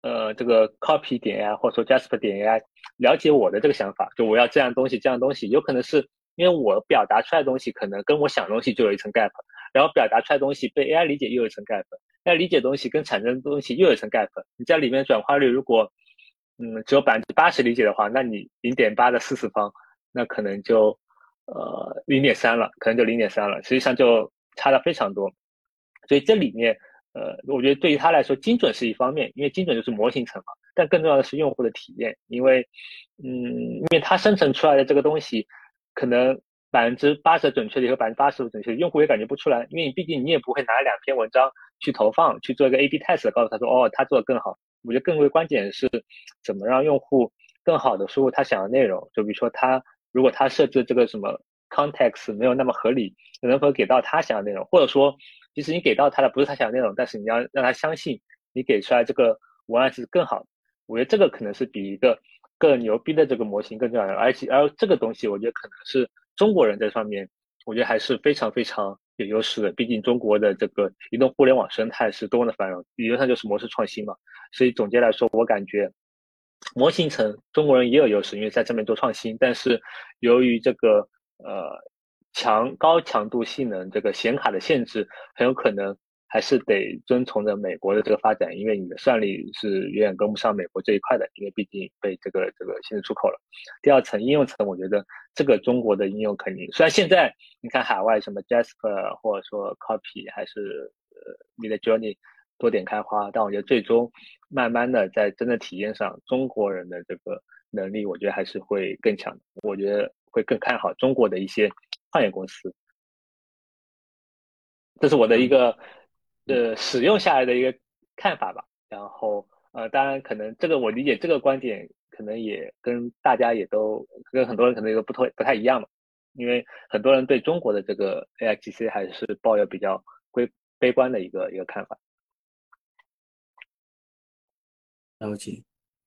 呃这个 Copy 点 AI 或者说 Jasper 点 AI 了解我的这个想法，就我要这样东西，这样东西，有可能是。因为我表达出来的东西可能跟我想的东西就有一层 gap，然后表达出来的东西被 AI 理解又有一层 gap，AI 理解东西跟产生的东西又有一层 gap。你在里面转化率如果，嗯，只有百分之八十理解的话，那你零点八的四次方，那可能就，呃，零点三了，可能就零点三了，实际上就差的非常多。所以这里面，呃，我觉得对于他来说，精准是一方面，因为精准就是模型层嘛，但更重要的是用户的体验，因为，嗯，因为它生成出来的这个东西。可能百分之八十准确率和百分之八十的准确率，用户也感觉不出来，因为你毕竟你也不会拿两篇文章去投放，去做一个 A/B test，告诉他说，哦，他做的更好。我觉得更为关键是，怎么让用户更好的输入他想要内容。就比如说他如果他设置这个什么 context 没有那么合理，能否给到他想要内容，或者说，即使你给到他的不是他想要内容，但是你要让他相信你给出来这个文案是更好。我觉得这个可能是比一个更牛逼的这个模型更重要的，而且而这个东西，我觉得可能是中国人在上面，我觉得还是非常非常有优势的。毕竟中国的这个移动互联网生态是多么的繁荣，理论上就是模式创新嘛。所以总结来说，我感觉。模型层中国人也有优势，因为在这边做创新。但是由于这个呃强高强度性能这个显卡的限制，很有可能还是得遵从着美国的这个发展，因为你的算力是远远跟不上美国这一块的，因为毕竟被这个这个限制出口了。第二层应用层，我觉得这个中国的应用肯定，虽然现在你看海外什么 Jasper 或者说 Copy 还是呃 Midjourney。多点开花，但我觉得最终慢慢的在真的体验上，中国人的这个能力，我觉得还是会更强。我觉得会更看好中国的一些创业公司，这是我的一个呃使用下来的一个看法吧。然后呃，当然可能这个我理解这个观点，可能也跟大家也都跟很多人可能也都不太不太一样嘛。因为很多人对中国的这个 AIGC 还是抱有比较悲悲观的一个一个看法。了解，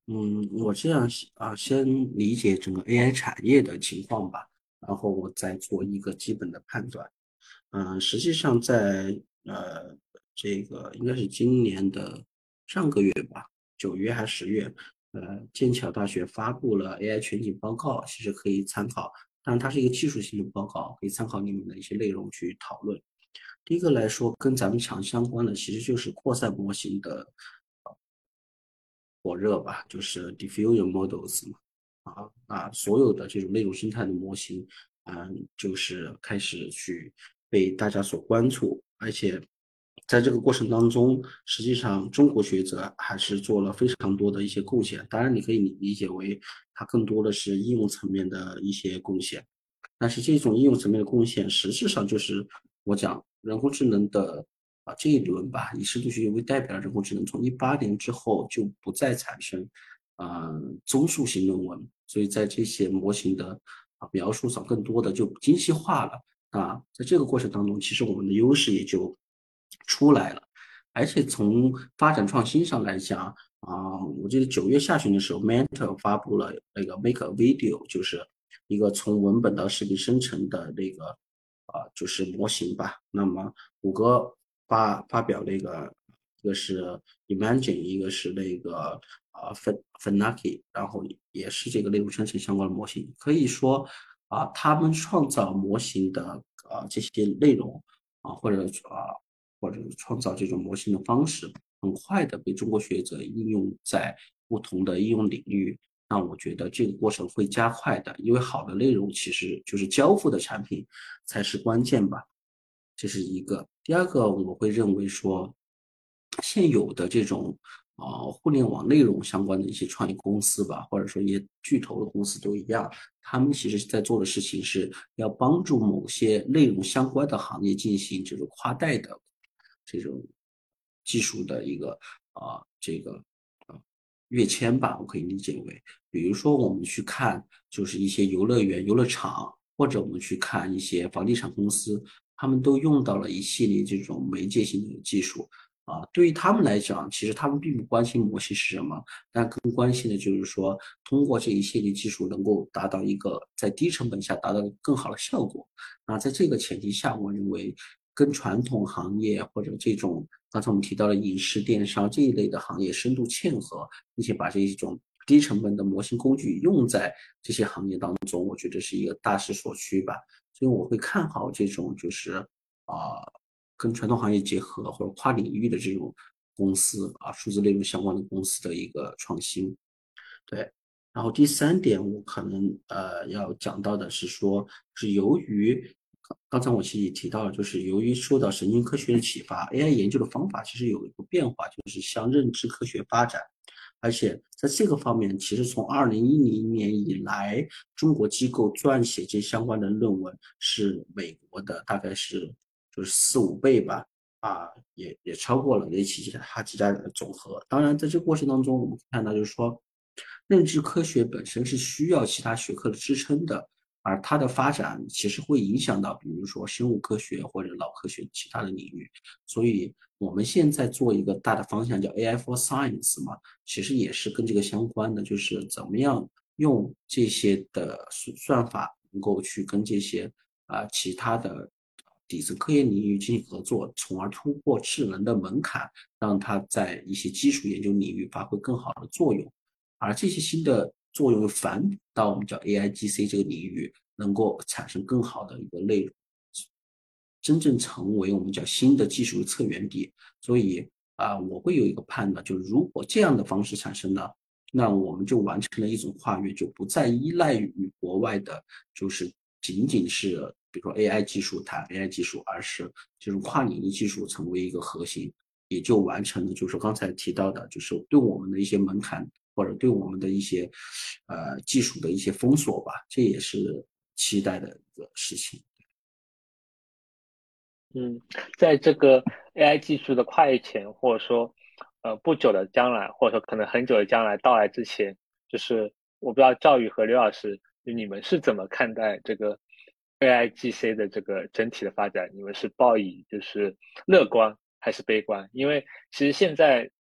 嗯，我这样啊，先理解整个 AI 产业的情况吧，然后我再做一个基本的判断。嗯，实际上在呃这个应该是今年的上个月吧，九月还是十月，呃，剑桥大学发布了 AI 全景报告，其实可以参考，当然它是一个技术性的报告，可以参考里面的一些内容去讨论。第一个来说，跟咱们强相关的其实就是扩散模型的。火热吧，就是 diffusion models 嘛，啊，那所有的这种内容生态的模型，嗯，就是开始去被大家所关注，而且在这个过程当中，实际上中国学者还是做了非常多的一些贡献。当然，你可以理解为它更多的是应用层面的一些贡献，但是这种应用层面的贡献，实质上就是我讲人工智能的。啊，这一轮吧，以深度学习为代表的人工智能，从一八年之后就不再产生啊综述型论文，所以在这些模型的啊描述上，更多的就精细化了啊。在这个过程当中，其实我们的优势也就出来了。而且从发展创新上来讲啊，我记得九月下旬的时候，Mentor 发布了那个 Make a Video，就是一个从文本到视频生成的那个啊，就是模型吧。那么谷歌。发发表那个，一个是 Imagine，一个是那个啊 Fin Finaki，然后也是这个内容生成相关的模型。可以说啊，他们创造模型的啊这些内容啊，或者啊或者创造这种模型的方式，很快的被中国学者应用在不同的应用领域。那我觉得这个过程会加快的，因为好的内容其实就是交付的产品才是关键吧。这是一个，第二个我会认为说，现有的这种啊互联网内容相关的一些创业公司吧，或者说一些巨头的公司都一样，他们其实在做的事情是要帮助某些内容相关的行业进行这种跨代的这种技术的一个啊这个啊跃迁吧，我可以理解为，比如说我们去看就是一些游乐园、游乐场，或者我们去看一些房地产公司。他们都用到了一系列这种媒介性的技术啊，对于他们来讲，其实他们并不关心模型是什么，但更关心的就是说，通过这一系列技术能够达到一个在低成本下达到更好的效果。那在这个前提下，我认为跟传统行业或者这种刚才我们提到的影视电商这一类的行业深度嵌合，并且把这一种低成本的模型工具用在这些行业当中，我觉得是一个大势所趋吧。所以我会看好这种就是啊，跟传统行业结合或者跨领域的这种公司啊，数字内容相关的公司的一个创新。对，然后第三点我可能呃要讲到的是说，是由于刚才我其实也提到了，就是由于受到神经科学的启发，AI 研究的方法其实有一个变化，就是向认知科学发展。而且在这个方面，其实从二零一零年以来，中国机构撰写这相关的论文是美国的大概是就是四五倍吧，啊，也也超过了那几家它几家的总和。当然，在这个过程当中，我们看到就是说，认知科学本身是需要其他学科的支撑的而它的发展其实会影响到，比如说生物科学或者脑科学其他的领域。所以我们现在做一个大的方向叫 AI for Science 嘛，其实也是跟这个相关的，就是怎么样用这些的算算法能够去跟这些啊其他的底层科研领域进行合作，从而突破智能的门槛，让它在一些基础研究领域发挥更好的作用。而这些新的作用反到我们叫 AIGC 这个领域，能够产生更好的一个内容，真正成为我们叫新的技术的策源地。所以啊，我会有一个判断，就是如果这样的方式产生了，那我们就完成了一种跨越，就不再依赖于国外的，就是仅仅是比如说 AI 技术谈 AI 技术，而是就是跨领域技术成为一个核心，也就完成了就是刚才提到的，就是对我们的一些门槛。或者对我们的一些呃技术的一些封锁吧，这也是期待的一个事情。嗯，在这个 AI 技术的跨越前，或者说呃不久的将来，或者说可能很久的将来到来之前，就是我不知道赵宇和刘老师，你们是怎么看待这个 AIGC 的这个整体的发展？你们是抱以就是乐观还是悲观？因为其实现在。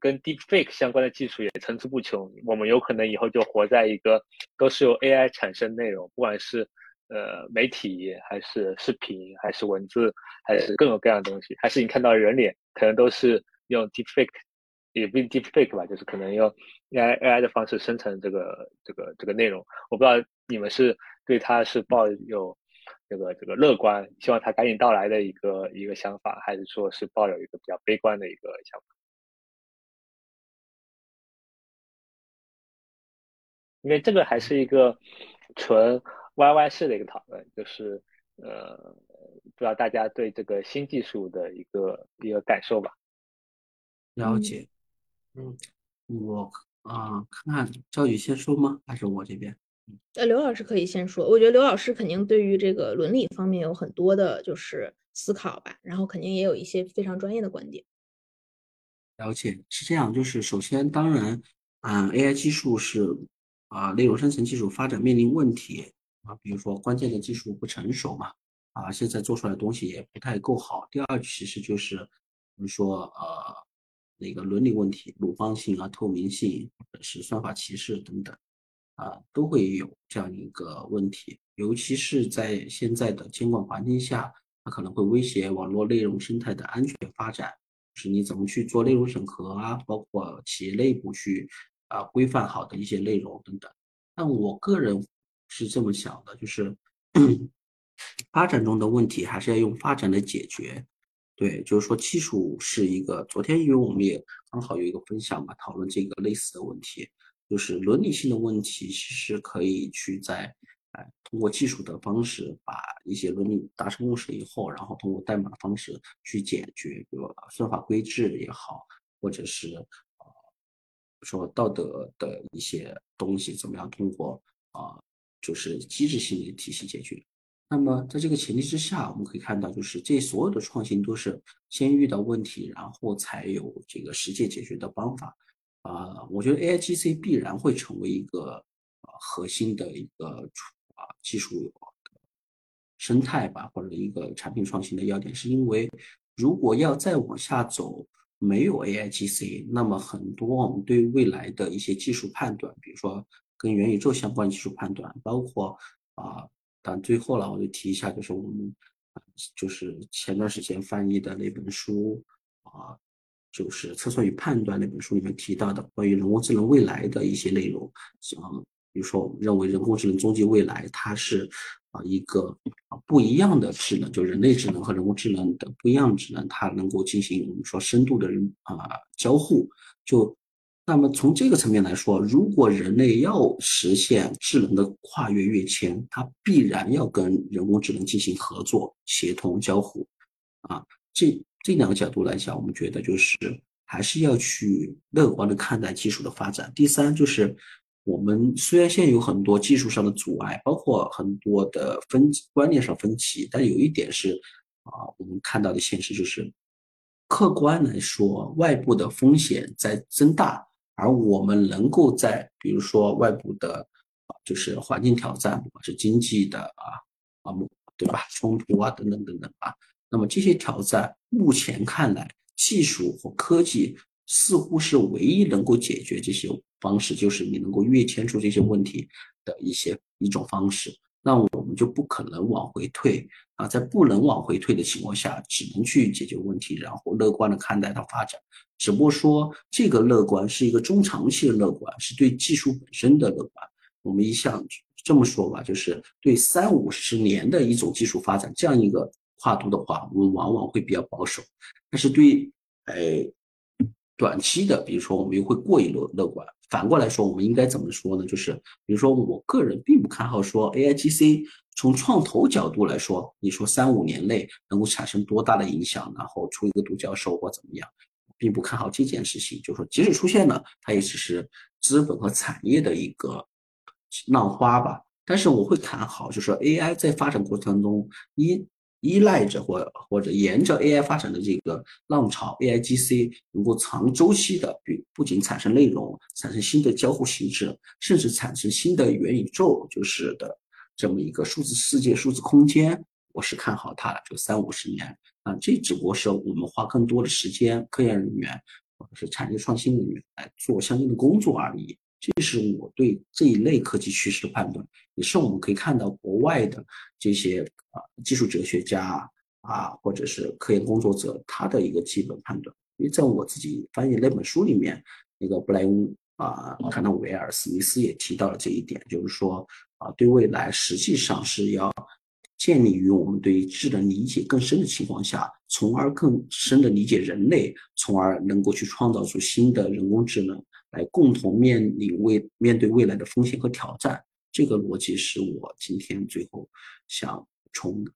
跟 deepfake 相关的技术也层出不穷，我们有可能以后就活在一个都是由 AI 产生内容，不管是呃媒体还是视频还是文字还是各种各样的东西，还是你看到人脸，可能都是用 deepfake，也不 deepfake 吧，就是可能用 AI AI 的方式生成这个这个这个内容。我不知道你们是对它是抱有这个这个乐观，希望它赶紧到来的一个一个想法，还是说是抱有一个比较悲观的一个想法？因为这个还是一个纯 YY 式的一个讨论，就是呃，不知道大家对这个新技术的一个一个感受吧？了解，嗯，我啊，看看赵宇先说吗？还是我这边？呃，刘老师可以先说。我觉得刘老师肯定对于这个伦理方面有很多的，就是思考吧，然后肯定也有一些非常专业的观点。了解，是这样，就是首先，当然，嗯，AI 技术是。啊，内容生成技术发展面临问题啊，比如说关键的技术不成熟嘛，啊，现在做出来的东西也不太够好。第二，其实就是比如说呃，那个伦理问题、鲁棒性啊、透明性，或者是算法歧视等等，啊，都会有这样一个问题。尤其是在现在的监管环境下，它可能会威胁网络内容生态的安全发展，是你怎么去做内容审核啊，包括企业内部去。啊，规范好的一些内容等等，但我个人是这么想的，就是 发展中的问题还是要用发展来解决。对，就是说技术是一个，昨天因为我们也刚好有一个分享嘛，讨论这个类似的问题，就是伦理性的问题，其实可以去在哎通过技术的方式把一些伦理达成共识以后，然后通过代码的方式去解决，比如算法规制也好，或者是。说道德的一些东西怎么样通过啊，就是机制性的体系解决。那么在这个前提之下，我们可以看到，就是这所有的创新都是先遇到问题，然后才有这个实践解决的方法。啊，我觉得 AIGC 必然会成为一个核心的一个啊技术生态吧，或者一个产品创新的要点，是因为如果要再往下走。没有 AIGC，那么很多我们对未来的一些技术判断，比如说跟元宇宙相关技术判断，包括啊，但最后了，我就提一下，就是我们就是前段时间翻译的那本书啊，就是《测算与判断》那本书里面提到的关于人工智能未来的一些内容，像比如说我们认为人工智能终极未来，它是。一个不一样的智能，就人类智能和人工智能的不一样智能，它能够进行我们说深度的啊交互。就那么从这个层面来说，如果人类要实现智能的跨越跃迁，它必然要跟人工智能进行合作、协同、交互。啊，这这两个角度来讲，我们觉得就是还是要去乐观的看待技术的发展。第三就是。我们虽然现在有很多技术上的阻碍，包括很多的分观念上分歧，但有一点是，啊，我们看到的现实就是，客观来说，外部的风险在增大，而我们能够在比如说外部的啊就是环境挑战，不管是经济的啊啊，对吧？冲突啊等等等等啊。那么这些挑战，目前看来，技术和科技似乎是唯一能够解决这些方式，就是你能够跃迁出这些问题的一些一种方式。那我们就不可能往回退啊，在不能往回退的情况下，只能去解决问题，然后乐观的看待它发展。只不过说，这个乐观是一个中长期的乐观，是对技术本身的乐观。我们一向这么说吧，就是对三五十年的一种技术发展这样一个跨度的话，我们往往会比较保守。但是对，哎，短期的，比如说我们又会过于乐乐观。反过来说，我们应该怎么说呢？就是比如说，我个人并不看好说 A I G C 从创投角度来说，你说三五年内能够产生多大的影响，然后出一个独角兽或怎么样，并不看好这件事情。就是说，即使出现了，它也只是资本和产业的一个浪花吧。但是我会看好，就是说 A I 在发展过程中一。依赖着或或者沿着 AI 发展的这个浪潮，AIGC 能够长周期的，不不仅产生内容，产生新的交互形式，甚至产生新的元宇宙，就是的这么一个数字世界、数字空间，我是看好它的，就三五十年啊，这只不过是我们花更多的时间，科研人员或者是产业创新人员来做相应的工作而已。这是我对这一类科技趋势的判断，也是我们可以看到国外的这些啊技术哲学家啊，或者是科研工作者他的一个基本判断。因为在我自己翻译那本书里面，那个布莱恩啊，卡纳维尔史密斯也提到了这一点，就是说啊，对未来实际上是要建立于我们对智能理解更深的情况下，从而更深的理解人类，从而能够去创造出新的人工智能。来共同面临未面对未来的风险和挑战，这个逻辑是我今天最后想补充的。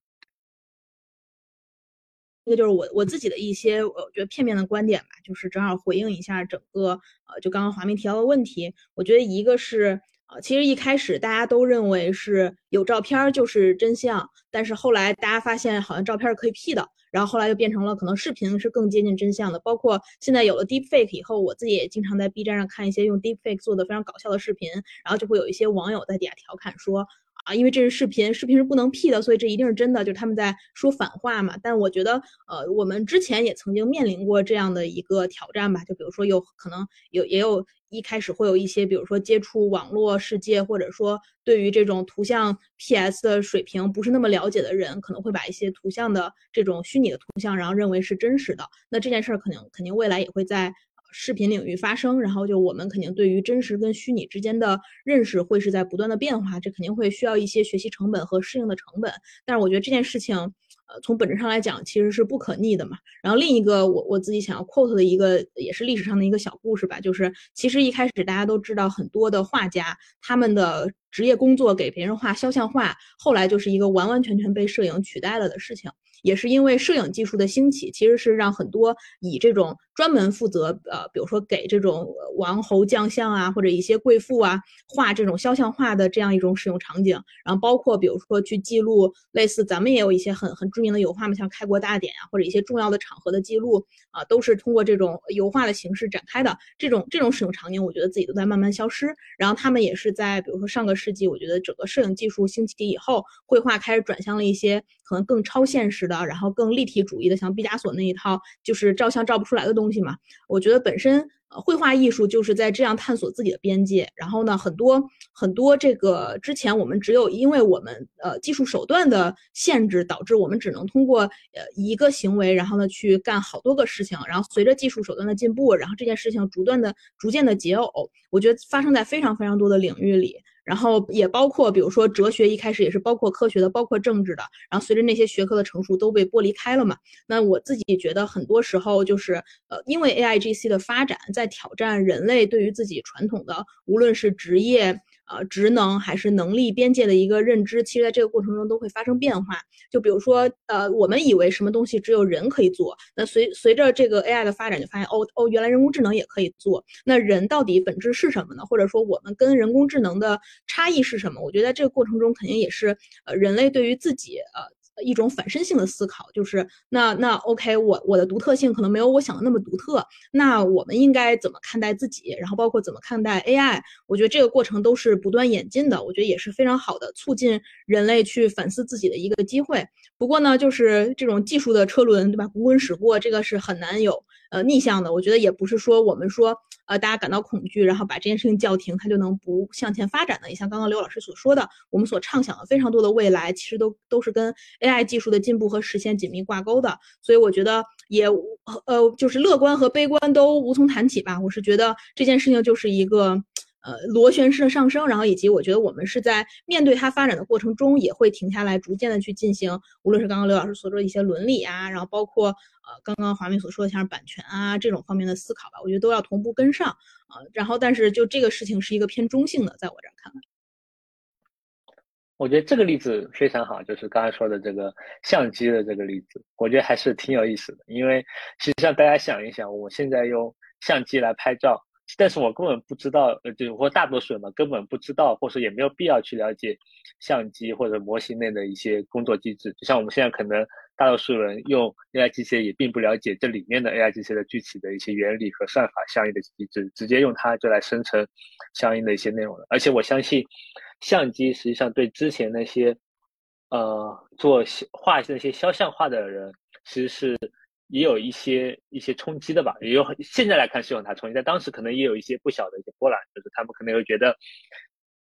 这个就是我我自己的一些我觉得片面的观点吧，就是正好回应一下整个呃，就刚刚华明提到的问题。我觉得一个是呃，其实一开始大家都认为是有照片就是真相，但是后来大家发现好像照片是可以 P 的。然后后来又变成了可能视频是更接近真相的，包括现在有了 Deep Fake 以后，我自己也经常在 B 站上看一些用 Deep Fake 做的非常搞笑的视频，然后就会有一些网友在底下调侃说啊，因为这是视频，视频是不能 P 的，所以这一定是真的，就是他们在说反话嘛。但我觉得，呃，我们之前也曾经面临过这样的一个挑战吧，就比如说有可能有也有。一开始会有一些，比如说接触网络世界，或者说对于这种图像 PS 的水平不是那么了解的人，可能会把一些图像的这种虚拟的图像，然后认为是真实的。那这件事儿可能肯定未来也会在视频领域发生。然后就我们肯定对于真实跟虚拟之间的认识会是在不断的变化，这肯定会需要一些学习成本和适应的成本。但是我觉得这件事情。呃，从本质上来讲，其实是不可逆的嘛。然后另一个，我我自己想要 quote 的一个，也是历史上的一个小故事吧，就是其实一开始大家都知道，很多的画家他们的职业工作给别人画肖像画，后来就是一个完完全全被摄影取代了的事情。也是因为摄影技术的兴起，其实是让很多以这种专门负责呃，比如说给这种王侯将相啊，或者一些贵妇啊画这种肖像画的这样一种使用场景。然后包括比如说去记录类似咱们也有一些很很著名的油画嘛，像开国大典啊，或者一些重要的场合的记录啊，都是通过这种油画的形式展开的。这种这种使用场景，我觉得自己都在慢慢消失。然后他们也是在比如说上个世纪，我觉得整个摄影技术兴起以后，绘画开始转向了一些可能更超现实。的，然后更立体主义的，像毕加索那一套，就是照相照不出来的东西嘛。我觉得本身，呃，绘画艺术就是在这样探索自己的边界。然后呢，很多很多这个之前我们只有因为我们呃技术手段的限制，导致我们只能通过呃一个行为，然后呢去干好多个事情。然后随着技术手段的进步，然后这件事情逐段的、逐渐的解耦。我觉得发生在非常非常多的领域里。然后也包括，比如说哲学，一开始也是包括科学的，包括政治的。然后随着那些学科的成熟，都被剥离开了嘛。那我自己觉得，很多时候就是，呃，因为 A I G C 的发展，在挑战人类对于自己传统的，无论是职业。呃，职能还是能力边界的一个认知，其实在这个过程中都会发生变化。就比如说，呃，我们以为什么东西只有人可以做，那随随着这个 AI 的发展，就发现哦哦，原来人工智能也可以做。那人到底本质是什么呢？或者说，我们跟人工智能的差异是什么？我觉得在这个过程中，肯定也是呃，人类对于自己呃。一种反身性的思考，就是那那 OK，我我的独特性可能没有我想的那么独特，那我们应该怎么看待自己？然后包括怎么看待 AI？我觉得这个过程都是不断演进的，我觉得也是非常好的促进人类去反思自己的一个机会。不过呢，就是这种技术的车轮，对吧？滚滚驶过，这个是很难有呃逆向的。我觉得也不是说我们说呃大家感到恐惧，然后把这件事情叫停，它就能不向前发展的。也像刚刚刘老师所说的，我们所畅想的非常多的未来，其实都都是跟 AI 技术的进步和实现紧密挂钩的。所以我觉得也呃就是乐观和悲观都无从谈起吧。我是觉得这件事情就是一个。呃，螺旋式的上升，然后以及我觉得我们是在面对它发展的过程中，也会停下来，逐渐的去进行，无论是刚刚刘老师所说的一些伦理啊，然后包括呃刚刚华明所说的像版权啊这种方面的思考吧，我觉得都要同步跟上啊。然后，但是就这个事情是一个偏中性的，在我这儿看来，我觉得这个例子非常好，就是刚才说的这个相机的这个例子，我觉得还是挺有意思的，因为实际上大家想一想，我现在用相机来拍照。但是我根本不知道，呃，就是或大多数人嘛，根本不知道，或者说也没有必要去了解相机或者模型内的一些工作机制。就像我们现在可能大多数人用 AIGC 也并不了解这里面的 AIGC 的具体的一些原理和算法相应的机制，直接用它就来生成相应的一些内容了。而且我相信，相机实际上对之前那些呃做画那些肖像画的人，其实是。也有一些一些冲击的吧，也有现在来看是有它冲击，但当时可能也有一些不小的一些波澜，就是他们可能会觉得，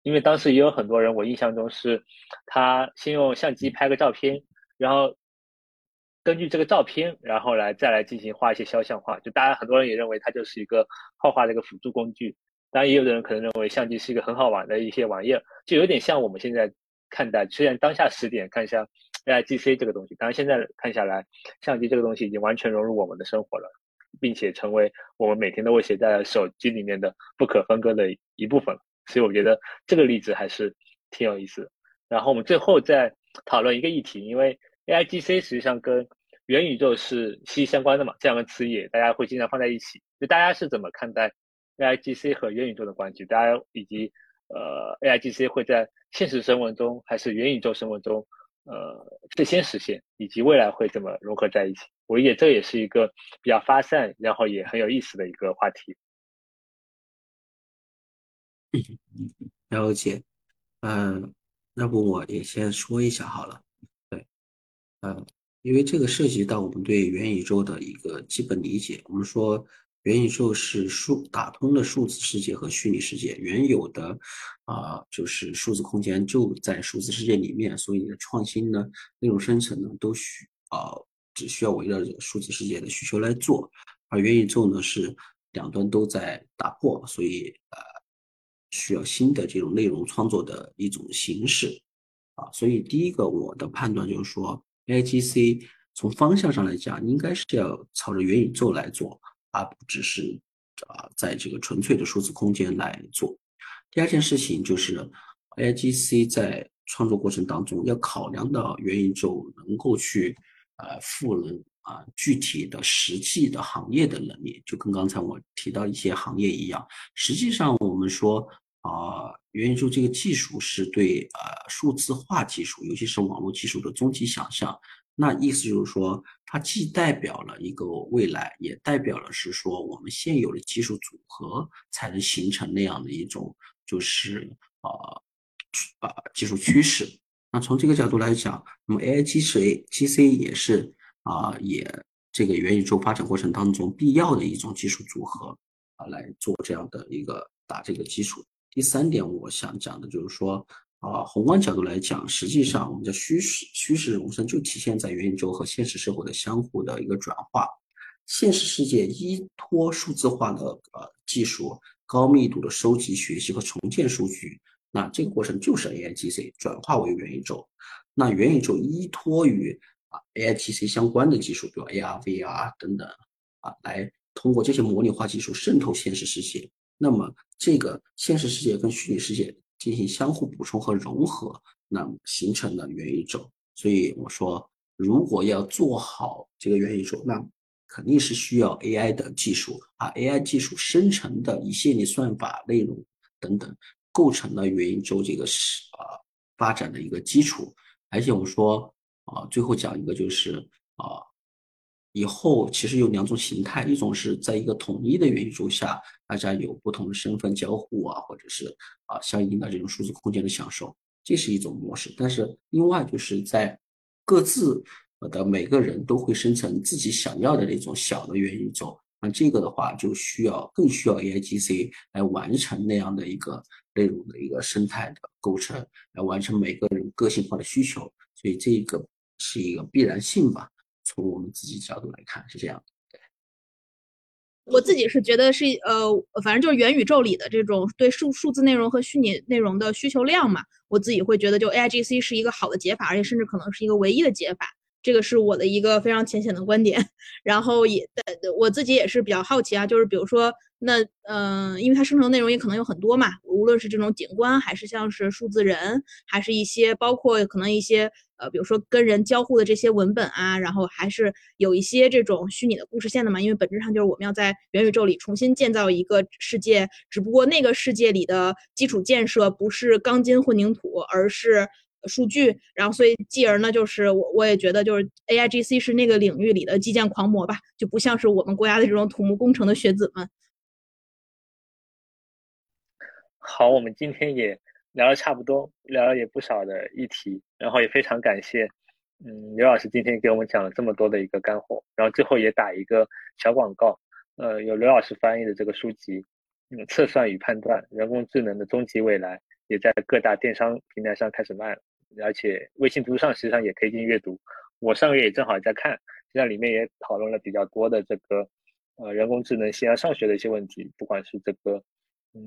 因为当时也有很多人，我印象中是，他先用相机拍个照片，然后根据这个照片，然后来再来进行画一些肖像画，就大家很多人也认为它就是一个画画的一个辅助工具，当然也有的人可能认为相机是一个很好玩的一些玩意儿，就有点像我们现在看待，虽然当下时点看一下。AIGC 这个东西，当然现在看下来，相机这个东西已经完全融入我们的生活了，并且成为我们每天都会携带在手机里面的不可分割的一部分了。所以我觉得这个例子还是挺有意思的。然后我们最后再讨论一个议题，因为 AIGC 实际上跟元宇宙是息息相关的嘛，这两个词也大家会经常放在一起。就大家是怎么看待 AIGC 和元宇宙的关系？大家以及呃 AIGC 会在现实生活中还是元宇宙生活中？呃，最先实现以及未来会怎么融合在一起？我理解这也是一个比较发散，然后也很有意思的一个话题。了解，嗯，要不我也先说一下好了。对，嗯，因为这个涉及到我们对元宇宙的一个基本理解。我们说。元宇宙是数打通了数字世界和虚拟世界，原有的啊就是数字空间就在数字世界里面，所以你的创新呢、内容生成呢都需啊只需要围绕着数字世界的需求来做，而元宇宙呢是两端都在打破，所以呃需要新的这种内容创作的一种形式啊，所以第一个我的判断就是说，AIGC 从方向上来讲，应该是要朝着元宇宙来做。而不只是啊，在这个纯粹的数字空间来做。第二件事情就是 AIGC 在创作过程当中要考量到元宇宙能够去呃赋能啊具体的实际的行业的能力，就跟刚才我提到一些行业一样。实际上我们说啊，元宇宙这个技术是对呃数字化技术，尤其是网络技术的终极想象。那意思就是说，它既代表了一个未来，也代表了是说我们现有的技术组合才能形成那样的一种，就是呃啊技术趋势。那从这个角度来讲，那么 A I G C G C 也是啊，也这个元宇宙发展过程当中必要的一种技术组合啊，来做这样的一个打这个基础。第三点，我想讲的就是说。啊，宏观角度来讲，实际上我们的虚实虚实融生就体现在元宇宙和现实社会的相互的一个转化。现实世界依托数字化的呃技术，高密度的收集、学习和重建数据，那这个过程就是 AIGC 转化为元宇宙。那元宇宙依托于啊 AIGC 相关的技术，比如 AR、VR 等等啊，来通过这些模拟化技术渗透现实世界。那么这个现实世界跟虚拟世界。进行相互补充和融合，那形成了元宇宙。所以我说，如果要做好这个元宇宙，那肯定是需要 AI 的技术啊，AI 技术生成的一系列算法、内容等等，构成了元宇宙这个是啊发展的一个基础。而且我们说啊，最后讲一个就是啊，以后其实有两种形态，一种是在一个统一的元宇宙下，大家有不同的身份交互啊，或者是啊相应的这种数字空间的享受，这是一种模式。但是另外就是在各自的每个人都会生成自己想要的那种小的元宇宙。那这个的话，就需要更需要 AIGC 来完成那样的一个内容的一个生态的构成，来完成每个人个性化的需求，所以这个是一个必然性吧。从我们自己角度来看，是这样。我自己是觉得是呃，反正就是元宇宙里的这种对数数字内容和虚拟内容的需求量嘛，我自己会觉得就 AIGC 是一个好的解法，而且甚至可能是一个唯一的解法。这个是我的一个非常浅显的观点，然后也我自己也是比较好奇啊，就是比如说那嗯，因为它生成内容也可能有很多嘛，无论是这种景观，还是像是数字人，还是一些包括可能一些呃，比如说跟人交互的这些文本啊，然后还是有一些这种虚拟的故事线的嘛，因为本质上就是我们要在元宇宙里重新建造一个世界，只不过那个世界里的基础建设不是钢筋混凝土，而是。数据，然后所以继而呢，就是我我也觉得，就是 A I G C 是那个领域里的基建狂魔吧，就不像是我们国家的这种土木工程的学子们。好，我们今天也聊了差不多，聊了也不少的议题，然后也非常感谢，嗯，刘老师今天给我们讲了这么多的一个干货，然后最后也打一个小广告，呃，有刘老师翻译的这个书籍，嗯，测算与判断人工智能的终极未来，也在各大电商平台上开始卖了。而且微信读书上实际上也可以进行阅读。我上个月也正好在看，实际上里面也讨论了比较多的这个呃人工智能线上上学的一些问题，不管是这个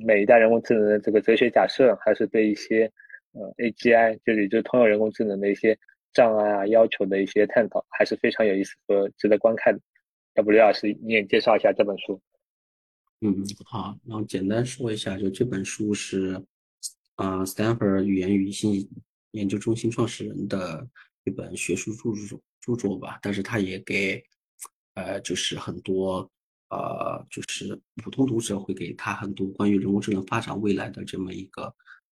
每一代人工智能的这个哲学假设，还是对一些呃 AGI 就是就通用人工智能的一些障碍啊要求的一些探讨，还是非常有意思和值得观看的。要不刘老师你也介绍一下这本书？嗯，好，然后简单说一下，就这本书是啊，Stanford 语言与信息。研究中心创始人的一本学术著作著作吧，但是他也给，呃，就是很多，呃，就是普通读者会给他很多关于人工智能发展未来的这么一个，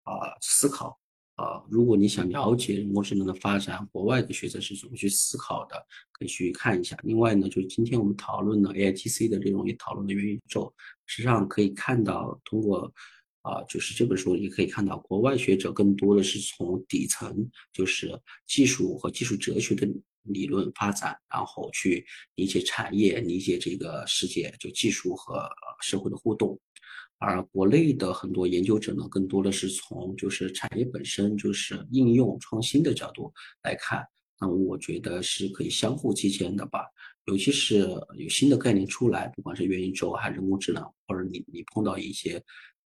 啊，思考，啊，如果你想了解人工智能的发展，国外的学者是怎么去思考的，可以去看一下。另外呢，就是今天我们讨论的 AIGC 的这种也讨论的元宇宙，实际上可以看到通过。啊，就是这本书也可以看到，国外学者更多的是从底层，就是技术和技术哲学的理论发展，然后去理解产业、理解这个世界，就技术和社会的互动。而国内的很多研究者呢，更多的是从就是产业本身，就是应用创新的角度来看。那我觉得是可以相互借鉴的吧，尤其是有新的概念出来，不管是元宇宙还是人工智能，或者你你碰到一些。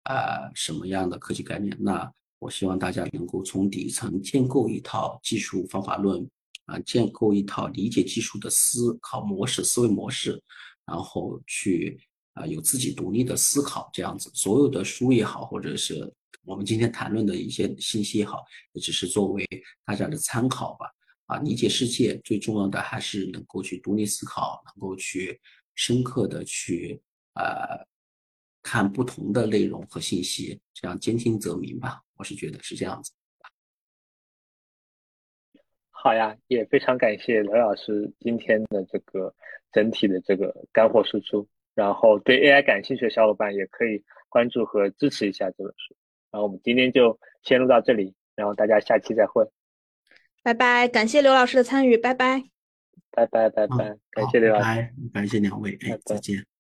啊，什么样的科技概念？那我希望大家能够从底层建构一套技术方法论，啊，建构一套理解技术的思考模式、思维模式，然后去啊有自己独立的思考。这样子，所有的书也好，或者是我们今天谈论的一些信息也好，也只是作为大家的参考吧。啊，理解世界最重要的还是能够去独立思考，能够去深刻的去啊。看不同的内容和信息，这样兼听则明吧。我是觉得是这样子。好呀，也非常感谢刘老师今天的这个整体的这个干货输出。然后对 AI 感兴趣的小伙伴也可以关注和支持一下这本书。然后我们今天就先录到这里，然后大家下期再会。拜拜，感谢刘老师的参与，拜拜。拜拜拜拜，感谢刘老师，感谢两位，哎，再见。